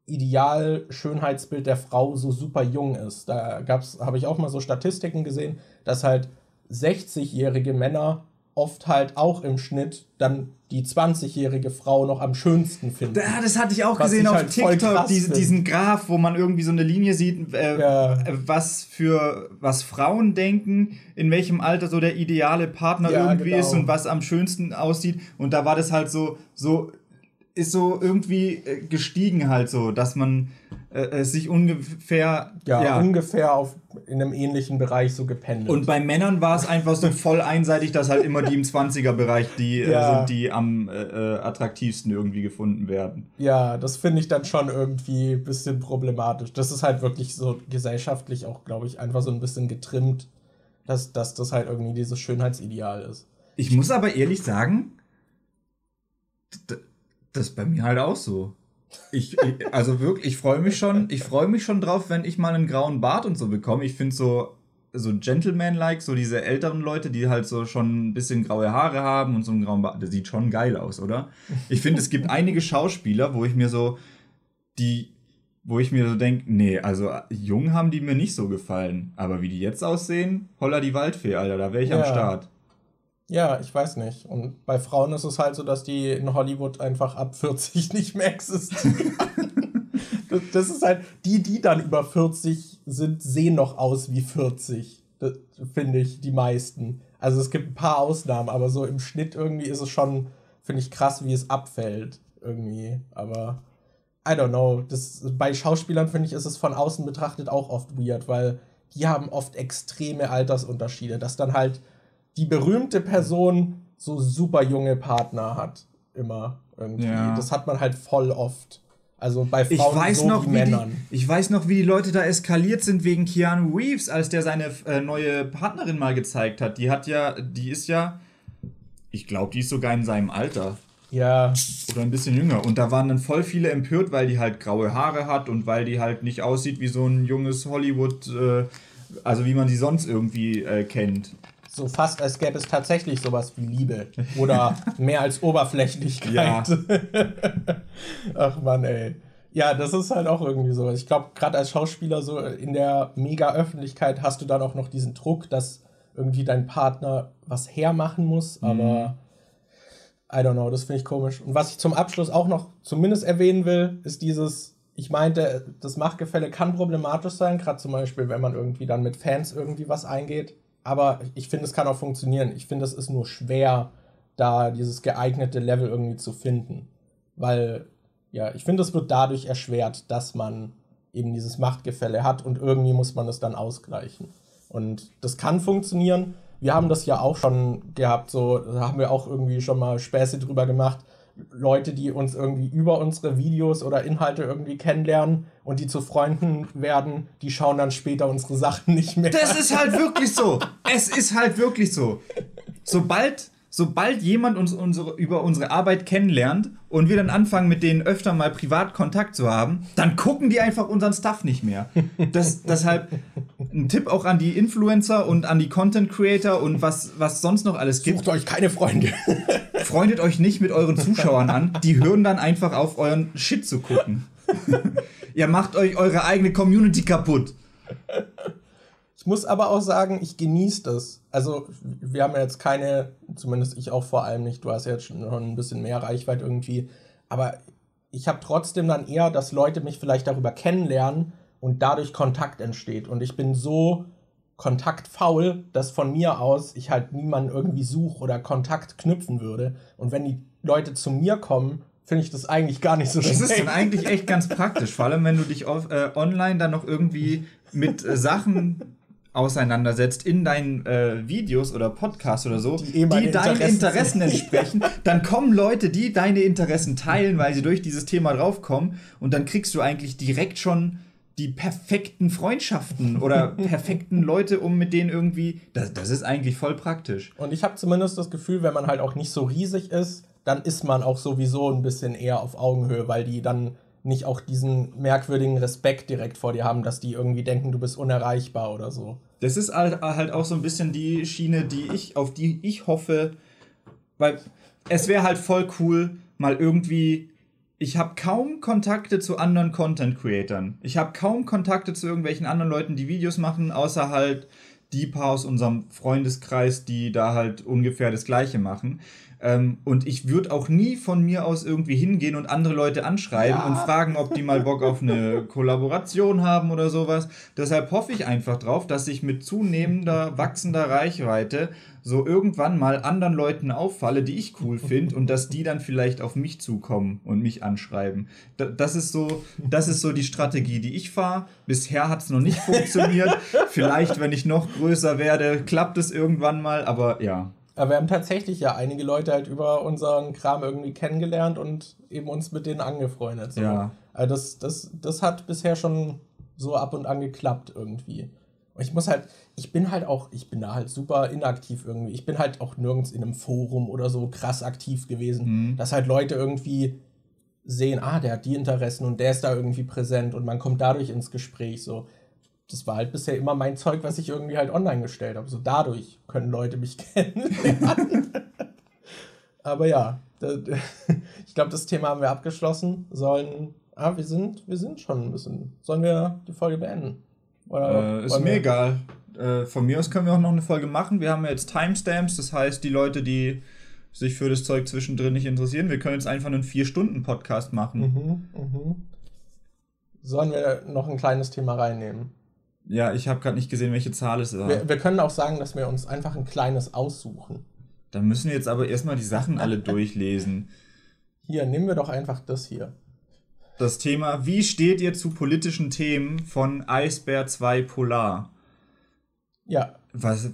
Ideal-Schönheitsbild der Frau so super jung ist. Da habe ich auch mal so Statistiken gesehen, dass halt 60-jährige Männer oft halt auch im Schnitt dann die 20-jährige Frau noch am schönsten finden. Ja, das hatte ich auch Was gesehen ich auf halt TikTok, krass diese, find. diesen Graph, wo man irgendwie so eine Linie sieht, äh, Ja. was für was Frauen denken, in welchem Alter so der ideale Partner Ja, irgendwie genau. ist und was am schönsten aussieht. Und da war das halt so, so ist so irgendwie äh, gestiegen halt so, dass man äh, äh, sich ungefähr ja, ungefähr auf, in einem ähnlichen Bereich so gependelt. und bei Männern war es einfach so voll einseitig, dass halt immer die im 20er-Bereich, die äh, Ja. sind, die am äh, attraktivsten irgendwie gefunden werden. Ja, das finde ich dann schon irgendwie ein bisschen problematisch. Das ist halt wirklich so gesellschaftlich auch, glaube ich, einfach so ein bisschen getrimmt, dass, dass das halt irgendwie dieses Schönheitsideal ist. Ich muss aber ehrlich sagen, das ist bei mir halt auch so. Ich, ich also wirklich, ich freue mich schon, ich freue mich schon drauf, wenn ich mal einen grauen Bart und so bekomme. Ich finde so, so Gentleman-like, so diese älteren Leute, die halt so schon ein bisschen graue Haare haben und so einen grauen Bart. Das sieht schon geil aus, oder? Ich finde, es gibt einige Schauspieler, wo ich mir so, die, wo ich mir so denke, nee, also jung haben die mir nicht so gefallen. Aber wie die jetzt aussehen, holla die Waldfee, Alter, da wäre ich Ja. am Start. Ja, ich weiß nicht. Und bei Frauen ist es halt so, dass die in Hollywood einfach ab 40 nicht mehr existieren. das, das ist halt, die, die dann über 40 sind, sehen noch aus wie 40. Das finde ich, die meisten. Also es gibt ein paar Ausnahmen, aber so im Schnitt irgendwie ist es schon, finde ich, krass, wie es abfällt. Irgendwie. Aber I don't know. Das, bei Schauspielern, finde ich, ist es von außen betrachtet auch oft weird, weil die haben oft extreme Altersunterschiede, dass dann halt die berühmte Person so super junge Partner hat. Immer irgendwie. Ja. Das hat man halt voll oft. Also bei Ich Frauen weiß, so noch, wie wie Männern. die, ich weiß noch, wie die Leute da eskaliert sind wegen Keanu Reeves, als der seine äh, neue Partnerin mal gezeigt hat. Die hat ja, die ist ja, ich glaube, die ist sogar in seinem Alter. Ja, Oder ein bisschen jünger. Und da waren dann voll viele empört, weil die halt graue Haare hat und weil die halt nicht aussieht wie so ein junges Hollywood, äh, also wie man sie sonst irgendwie äh, kennt. So fast als gäbe es tatsächlich sowas wie Liebe. Oder mehr als Oberflächlichkeit. Ja. Ach man, ey. Ja, das ist halt auch irgendwie so. Ich glaube, gerade als Schauspieler so in der Mega-Öffentlichkeit hast du dann auch noch diesen Druck, dass irgendwie dein Partner was hermachen muss, aber I don't know, das finde ich komisch. Und was ich zum Abschluss auch noch zumindest erwähnen will, ist dieses, ich meinte, das Machtgefälle kann problematisch sein, gerade zum Beispiel, wenn man irgendwie dann mit Fans irgendwie was eingeht. Aber ich finde, es kann auch funktionieren. Ich finde, es ist nur schwer, da dieses geeignete Level irgendwie zu finden. Weil, ja, ich finde, es wird dadurch erschwert, dass man eben dieses Machtgefälle hat und irgendwie muss man es dann ausgleichen. Und das kann funktionieren. Wir haben das ja auch schon gehabt, so da haben wir auch irgendwie schon mal Späße drüber gemacht. Leute, die uns irgendwie über unsere Videos oder Inhalte irgendwie kennenlernen und die zu Freunden werden, die schauen dann später unsere Sachen nicht mehr. Das ist halt wirklich so. Es ist halt wirklich so. Sobald, sobald jemand uns unsere, über unsere Arbeit kennenlernt und wir dann anfangen, mit denen öfter mal privat Kontakt zu haben, dann gucken die einfach unseren Stuff nicht mehr. Das, deshalb ein Tipp auch an die Influencer und an die Content Creator und was, was sonst noch alles gibt. Sucht euch keine Freunde. Freundet euch nicht mit euren Zuschauern an. Die hören dann einfach auf euren Shit zu gucken. Ihr macht euch eure eigene Community kaputt. Ich muss aber auch sagen, ich genieße das. Also, wir haben ja jetzt keine, zumindest ich auch vor allem nicht, du hast ja jetzt schon ein bisschen mehr Reichweite irgendwie, aber ich habe trotzdem dann eher, dass Leute mich vielleicht darüber kennenlernen und dadurch Kontakt entsteht. Und ich bin so kontaktfaul, dass von mir aus ich halt niemanden irgendwie suche oder Kontakt knüpfen würde. Und wenn die Leute zu mir kommen, finde ich das eigentlich gar nicht so Das ist schlecht. dann eigentlich echt ganz praktisch, vor allem wenn du dich auf, äh, online dann noch irgendwie mit äh, Sachen auseinandersetzt in deinen äh, Videos oder Podcasts oder so, Die die, eh meine deinen Interessen entsprechen, dann kommen Leute, die deine Interessen teilen, weil sie durch dieses Thema draufkommen und dann kriegst du eigentlich direkt schon die perfekten Freundschaften oder perfekten Leute, um mit denen irgendwie, das, das ist eigentlich voll praktisch. Und ich habe zumindest das Gefühl, wenn man halt auch nicht so riesig ist, dann ist man auch sowieso ein bisschen eher auf Augenhöhe, weil die dann nicht auch diesen merkwürdigen Respekt direkt vor dir haben, dass die irgendwie denken, du bist unerreichbar oder so. Das ist halt, halt auch so ein bisschen die Schiene, die ich, auf die ich hoffe, weil es wäre halt voll cool, mal irgendwie. Ich habe kaum Kontakte zu anderen Content-Creatern. Ich habe kaum Kontakte zu irgendwelchen anderen Leuten, die Videos machen, außer halt die paar aus unserem Freundeskreis, die da halt ungefähr das Gleiche machen. Ähm, und ich würde auch nie von mir aus irgendwie hingehen und andere Leute anschreiben Ja. und fragen, ob die mal Bock auf eine Kollaboration haben oder sowas. Deshalb hoffe ich einfach drauf, dass ich mit zunehmender, wachsender Reichweite so irgendwann mal anderen Leuten auffalle, die ich cool finde und dass die dann vielleicht auf mich zukommen und mich anschreiben. Da, das, ist so, das ist so die Strategie, die ich fahre. Bisher hat es noch nicht funktioniert. vielleicht, wenn ich noch größer werde, klappt es irgendwann mal, aber ja. Aber wir haben tatsächlich ja einige Leute halt über unseren Kram irgendwie kennengelernt und eben uns mit denen angefreundet. So. Ja. Also das, das, das hat bisher schon so ab und an geklappt irgendwie. Und ich muss halt, ich bin halt auch, ich bin da halt super inaktiv irgendwie. Ich bin halt auch nirgends in einem Forum oder so krass aktiv gewesen, Mhm. dass halt Leute irgendwie sehen, ah, der hat die Interessen und der ist da irgendwie präsent und man kommt dadurch ins Gespräch so. Das war halt bisher immer mein Zeug, was ich irgendwie halt online gestellt habe. So dadurch können Leute mich kennenlernen. Aber ja, ich glaube, das Thema haben wir abgeschlossen. Sollen. Ah, wir sind, wir sind schon ein bisschen. Sollen wir die Folge beenden? Oder äh, ist mir egal. Äh, von mir aus können wir auch noch eine Folge machen. Wir haben ja jetzt Timestamps, das heißt, die Leute, die sich für das Zeug zwischendrin nicht interessieren, wir können jetzt einfach einen 4-Stunden-Podcast machen. Mhm, mhm. Sollen wir noch ein kleines Thema reinnehmen? Ja, ich habe gerade nicht gesehen, welche Zahl es ist. Wir, wir können auch sagen, dass wir uns einfach ein kleines aussuchen. Da müssen wir jetzt aber erstmal die Sachen alle durchlesen. Hier, nehmen wir doch einfach das hier. Das Thema, wie steht ihr zu politischen Themen von Eisbär 2 Polar? Ja. Was?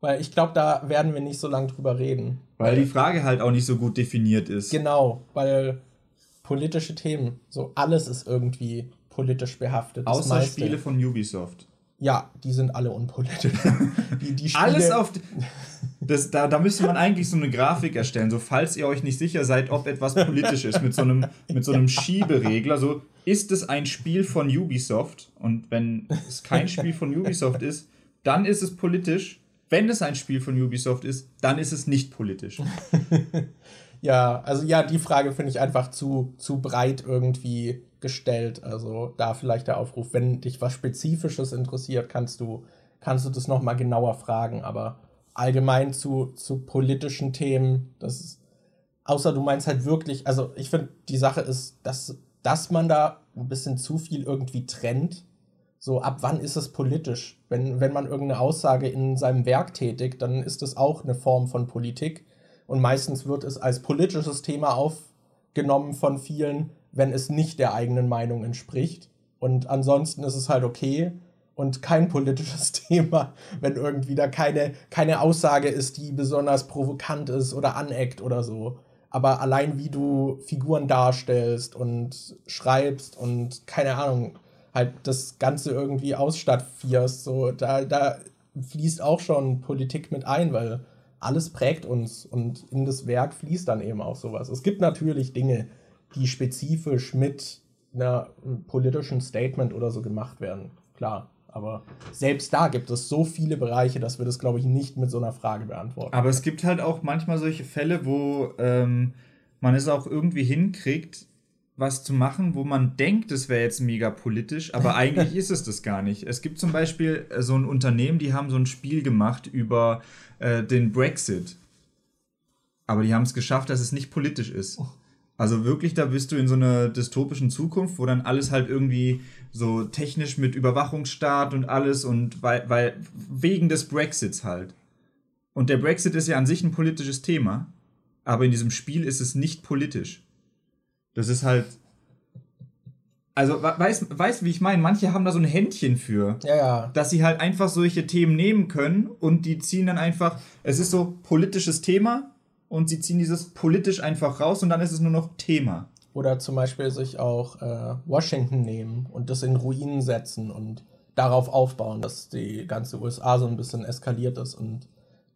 Weil ich glaube, da werden wir nicht so lange drüber reden. Weil die Frage halt auch nicht so gut definiert ist. Genau, weil politische Themen, so alles ist irgendwie politisch behaftet. Außer Spiele von Ubisoft. Ja, die sind alle unpolitisch. die, die Alles auf. Das, da, da müsste man eigentlich so eine Grafik erstellen, so falls ihr euch nicht sicher seid, ob etwas politisch ist, mit so einem, mit so einem Schieberegler. So, ist es ein Spiel von Ubisoft? Und wenn es kein Spiel von Ubisoft ist, dann ist es politisch. Wenn es ein Spiel von Ubisoft ist, dann ist es nicht politisch. ja, also ja, die Frage finde ich einfach zu, zu breit irgendwie gestellt. Also da vielleicht der Aufruf, wenn dich was Spezifisches interessiert, kannst du, kannst du das nochmal genauer fragen. Aber allgemein zu, zu politischen Themen, das ist, außer du meinst halt wirklich, also ich finde, die Sache ist, dass, dass man da ein bisschen zu viel irgendwie trennt. So, ab wann ist es politisch? Wenn, wenn man irgendeine Aussage in seinem Werk tätigt, dann ist das auch eine Form von Politik. Und meistens wird es als politisches Thema aufgenommen von vielen, wenn es nicht der eigenen Meinung entspricht. Und ansonsten ist es halt okay und kein politisches Thema, wenn irgendwie da keine, keine Aussage ist, die besonders provokant ist oder aneckt oder so. Aber allein wie du Figuren darstellst und schreibst und keine Ahnung, halt das Ganze irgendwie ausstafffierst, so, da, da fließt auch schon Politik mit ein, weil alles prägt uns und in das Werk fließt dann eben auch sowas. Es gibt natürlich Dinge, die spezifisch mit einer politischen Statement oder so gemacht werden. Klar. Aber selbst da gibt es so viele Bereiche, dass wir das, glaube ich, nicht mit so einer Frage beantworten. Aber es gibt halt auch manchmal solche Fälle, wo ähm, man es auch irgendwie hinkriegt, was zu machen, wo man denkt, es wäre jetzt mega politisch, aber eigentlich ist es das gar nicht. Es gibt zum Beispiel äh, so ein Unternehmen, die haben so ein Spiel gemacht über äh, den Brexit. Aber die haben es geschafft, dass es nicht politisch ist. Also wirklich, da bist du in so einer dystopischen Zukunft, wo dann alles halt irgendwie so technisch mit Überwachungsstaat und alles und weil, weil wegen des Brexits halt. Und der Brexit ist ja an sich ein politisches Thema, aber in diesem Spiel ist es nicht politisch. Das ist halt. Also, weißt weiß, wie ich meine? Manche haben da so ein Händchen für. Ja, ja. Dass sie halt einfach solche Themen nehmen können und die ziehen dann einfach. Es ist so politisches Thema, und sie ziehen dieses politisch einfach raus und dann ist es nur noch Thema. Oder zum Beispiel sich auch äh, Washington nehmen und das in Ruinen setzen und darauf aufbauen, dass die ganze USA so ein bisschen eskaliert ist und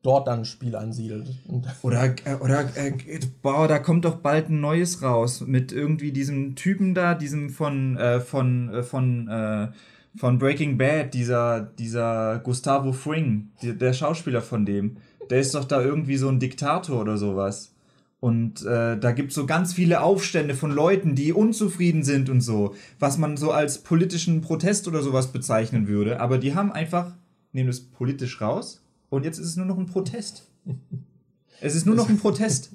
dort dann ein Spiel ansiedelt. oder äh, oder äh, boah, da kommt doch bald ein neues raus mit irgendwie diesem Typen da, diesem von äh, von äh, von äh, von Breaking Bad, dieser dieser Gustavo Fring, die, der Schauspieler von dem der ist doch da irgendwie so ein Diktator oder sowas. Und äh, da gibt es so ganz viele Aufstände von Leuten, die unzufrieden sind und so, was man so als politischen Protest oder sowas bezeichnen würde. Aber die haben einfach, nehmen es politisch raus und jetzt ist es nur noch ein Protest. Es ist nur noch ein Protest.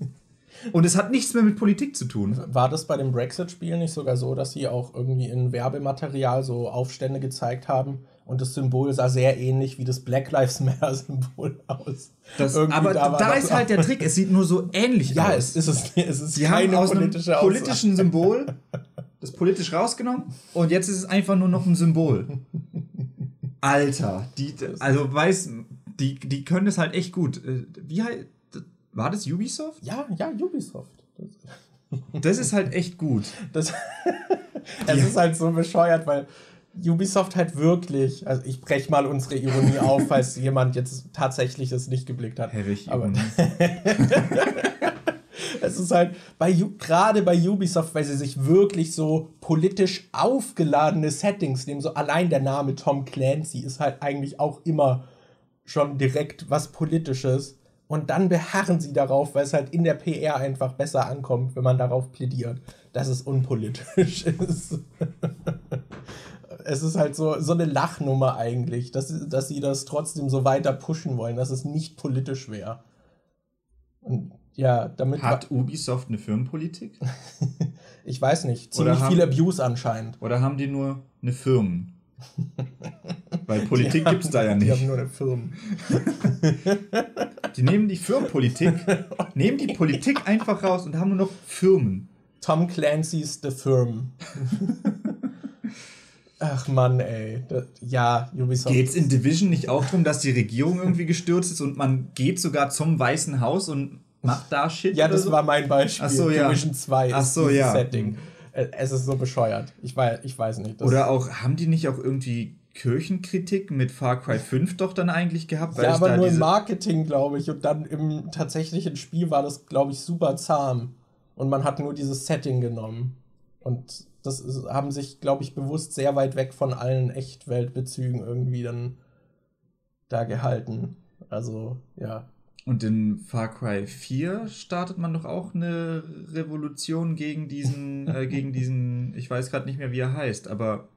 Und es hat nichts mehr mit Politik zu tun. War das bei dem Brexit-Spiel nicht sogar so, dass sie auch irgendwie in Werbematerial so Aufstände gezeigt haben, und das Symbol sah sehr ähnlich wie das Black Lives Matter-Symbol aus. Das, aber da, da ist halt der Trick, es sieht nur so ähnlich ja, aus. Ja, es ist, es, es ist Sie keine haben aus politische einem politischen Symbol das politisch rausgenommen und jetzt ist es einfach nur noch ein Symbol. Alter, die, also weiß, die, die können das halt echt gut. Äh, wie halt, war das Ubisoft? Ja, ja, Ubisoft. Das ist halt echt gut. Das, es ist halt so bescheuert, weil Ubisoft halt wirklich, also ich breche mal unsere Ironie auf, falls jemand jetzt tatsächlich es nicht geblickt hat. Herrlich Aber es ist halt bei gerade bei Ubisoft, weil sie sich wirklich so politisch aufgeladene Settings nehmen. So allein der Name Tom Clancy ist halt eigentlich auch immer schon direkt was Politisches. Und dann beharren sie darauf, weil es halt in der PR einfach besser ankommt, wenn man darauf plädiert, dass es unpolitisch ist. Es ist halt so, so eine Lachnummer eigentlich, dass, dass sie das trotzdem so weiter pushen wollen, dass es nicht politisch wäre. Und ja, damit Hat Ubisoft eine Firmenpolitik? ich weiß nicht, ziemlich haben- viel Abuse anscheinend. Oder haben die nur eine Firmen? Weil Politik gibt's da ja Die haben nicht. nur eine Firma. Die nehmen die Firmenpolitik, nehmen die Politik einfach raus und haben nur noch Firmen. Tom Clancy's The Firm. Ach Mann, ey. Ja, Ubisoft. Geht's in Division nicht auch darum, dass die Regierung irgendwie gestürzt ist und man geht sogar zum Weißen Haus und macht da Shit? Ja, das so? war mein Beispiel. Ach so, ja. Division 2 ist Ach so, ja. Setting. Äh, Es ist so bescheuert. Ich weiß, ich weiß nicht. Oder auch, haben die nicht auch irgendwie Kirchenkritik mit Far Cry 5 doch dann eigentlich gehabt? ja, aber nur im Marketing, glaube ich. Und dann im tatsächlichen Spiel war das, glaube ich, super zahm. Und man hat nur dieses Setting genommen. Und das ist, haben sich, glaube ich, bewusst sehr weit weg von allen Echtweltbezügen irgendwie dann da gehalten. Also, ja. Und in Far Cry 4 startet man doch auch eine Revolution gegen diesen, äh, gegen diesen, ich weiß gerade nicht mehr, wie er heißt, aber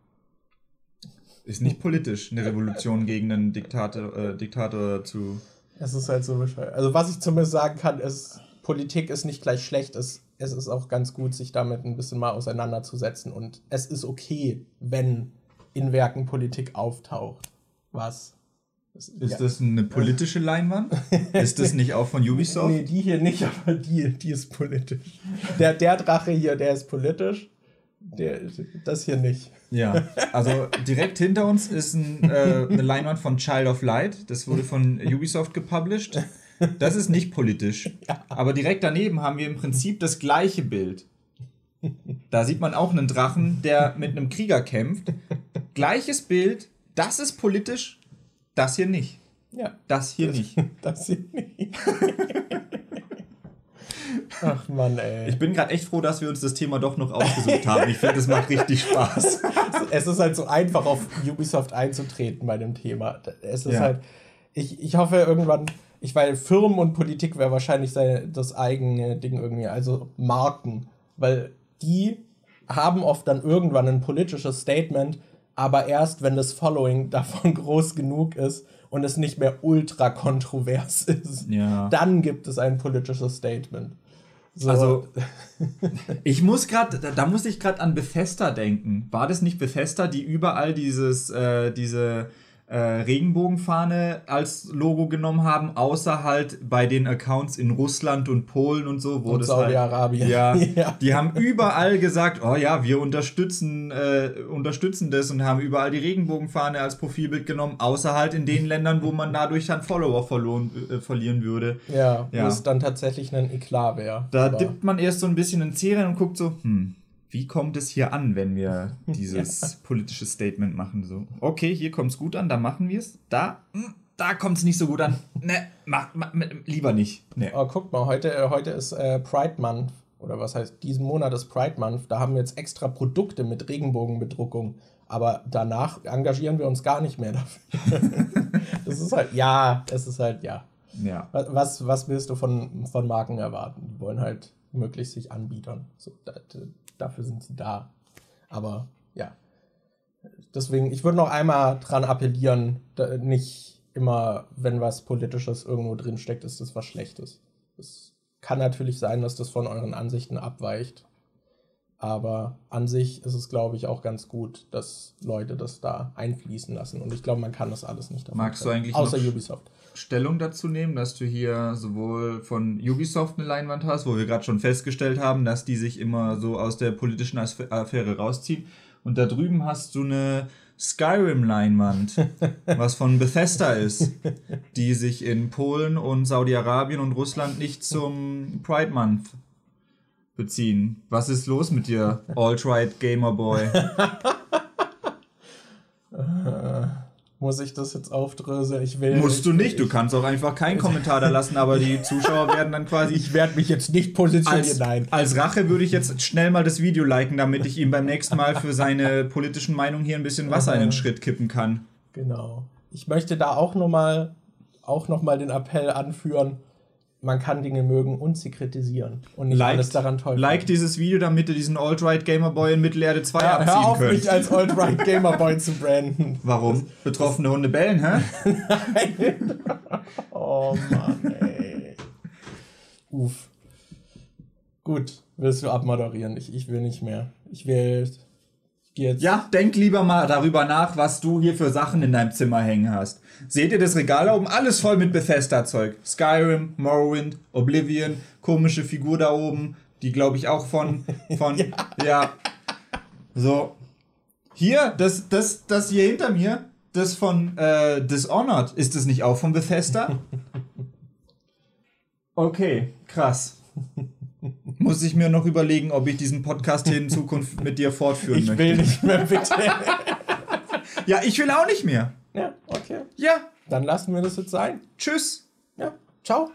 ist nicht politisch, eine Revolution gegen einen Diktator, äh, Diktator zu. Es ist halt so bescheuert. Also, was ich zumindest sagen kann, ist, Politik ist nicht gleich schlecht. Es, es ist auch ganz gut, sich damit ein bisschen mal auseinanderzusetzen. Und es ist okay, wenn in Werken Politik auftaucht. Was? Ist ja. das eine politische Leinwand? ist das nicht auch von Ubisoft? Nee, die hier nicht, aber die, die ist politisch. Der, der Drache hier, der ist politisch. Der, das hier nicht. Ja, also direkt hinter uns ist ein, äh, eine Leinwand von Child of Light. Das wurde von Ubisoft gepublished. Das ist nicht politisch. Aber direkt daneben haben wir im Prinzip das gleiche Bild. Da sieht man auch einen Drachen, der mit einem Krieger kämpft. Gleiches Bild. Das ist politisch. Das hier nicht. Ja, Das hier nicht. das hier nicht. Ach Mann, ey. Ich bin gerade echt froh, dass wir uns das Thema doch noch ausgesucht haben. Ich finde, es macht richtig Spaß. es ist halt so einfach, auf Ubisoft einzutreten bei dem Thema. Es ist Ja. halt, ich, ich hoffe irgendwann, ich weil Firmen und Politik wäre wahrscheinlich seine, das eigene Ding irgendwie, also Marken, weil die haben oft dann irgendwann ein politisches Statement, aber erst wenn das Following davon groß genug ist und es nicht mehr ultra kontrovers ist, Ja. dann gibt es ein politisches Statement. So, Also, ich muss gerade, da, da muss ich gerade an Bethesda denken. War das nicht Bethesda, die überall dieses, äh, diese äh, Regenbogenfahne als Logo genommen haben, außer halt bei den Accounts in Russland und Polen und so, wo Und das halt, Saudi-Arabien. ja, Ja. die haben überall gesagt, oh ja, wir unterstützen, äh, unterstützen das und haben überall die Regenbogenfahne als Profilbild genommen, außer halt in den Ländern, wo man dadurch dann Follower verloren, äh, verlieren würde. ja, Ja. wo es dann tatsächlich ein Eklat wäre. Da dippt man erst so ein bisschen in rein und guckt so, hm, wie kommt es hier an, wenn wir dieses politische Statement machen? So, okay, hier kommt es gut an, da machen wir es. Da, hm, da kommt es nicht so gut an. Ne, mach, mach, lieber nicht. Ne. Oh, guck mal, heute, äh, heute ist äh, Pride Month. Oder was heißt, diesen Monat ist Pride Month. Da haben wir jetzt extra Produkte mit Regenbogenbedruckung. Aber danach engagieren wir uns gar nicht mehr dafür. das ist halt, ja, es ist halt, ja. Ja. Was- Was, willst du von, von Marken erwarten? Die wollen halt möglichst sich anbietern. So, dafür sind sie da. Aber ja. Deswegen, ich würde noch einmal dran appellieren, nicht immer, wenn was Politisches irgendwo drin steckt, ist das was Schlechtes. Es kann natürlich sein, dass das von euren Ansichten abweicht. Aber an sich ist es, glaube ich, auch ganz gut, dass Leute das da einfließen lassen. Und ich glaube, man kann das alles nicht davon Magst du eigentlich Außer noch- Ubisoft. Stellung dazu nehmen, dass du hier sowohl von Ubisoft eine Leinwand hast, wo wir gerade schon festgestellt haben, dass die sich immer so aus der politischen Affäre rausziehen. Und da drüben hast du eine Skyrim-Leinwand, was von Bethesda ist, die sich in Polen und Saudi-Arabien und Russland nicht zum Pride Month beziehen. Was ist los mit dir, Alt-Right Gamer Boy? Muss ich das jetzt aufdröseln? Ich will. Musst du ich, nicht, du kannst auch einfach keinen Kommentar da lassen, aber die Zuschauer werden dann quasi. Ich werde mich jetzt nicht positionieren, als, nein. als Rache würde ich jetzt schnell mal das Video liken, damit ich ihm beim nächsten Mal für seine politischen Meinungen hier ein bisschen Wasser in den Schritt kippen kann. Genau. Ich möchte da auch nochmal auch noch mal den Appell anführen, man kann Dinge mögen und sie kritisieren. Und nicht alles daran toll Like finden. dieses Video, damit ihr diesen Alt-Right Gamerboy in Mittelerde 2 ja, abziehen hör auf, könnt. mich als Alt-Right Gamerboy zu branden. Warum? Betroffene Hunde bellen, hä? Nein. oh Mann, ey. Uff. Gut, willst du abmoderieren? Ich, ich will nicht mehr. Ich will Jetzt. Ja, denk lieber mal darüber nach, was du hier für Sachen in deinem Zimmer hängen hast. Seht ihr das Regal da oben? Alles voll mit Bethesda-Zeug. Skyrim, Morrowind, Oblivion, komische Figur da oben, die glaube ich auch von, von, ja. ja. So. Hier, das, das, das hier hinter mir, das von äh, Dishonored, ist das nicht auch von Bethesda? Okay, krass. Muss ich mir noch überlegen, ob ich diesen Podcast hier in Zukunft mit dir fortführen ich möchte. Ich will nicht mehr, bitte. ja, ich will auch nicht mehr. Ja, okay. Ja. Dann lassen wir das jetzt sein. Tschüss. Ja, ciao.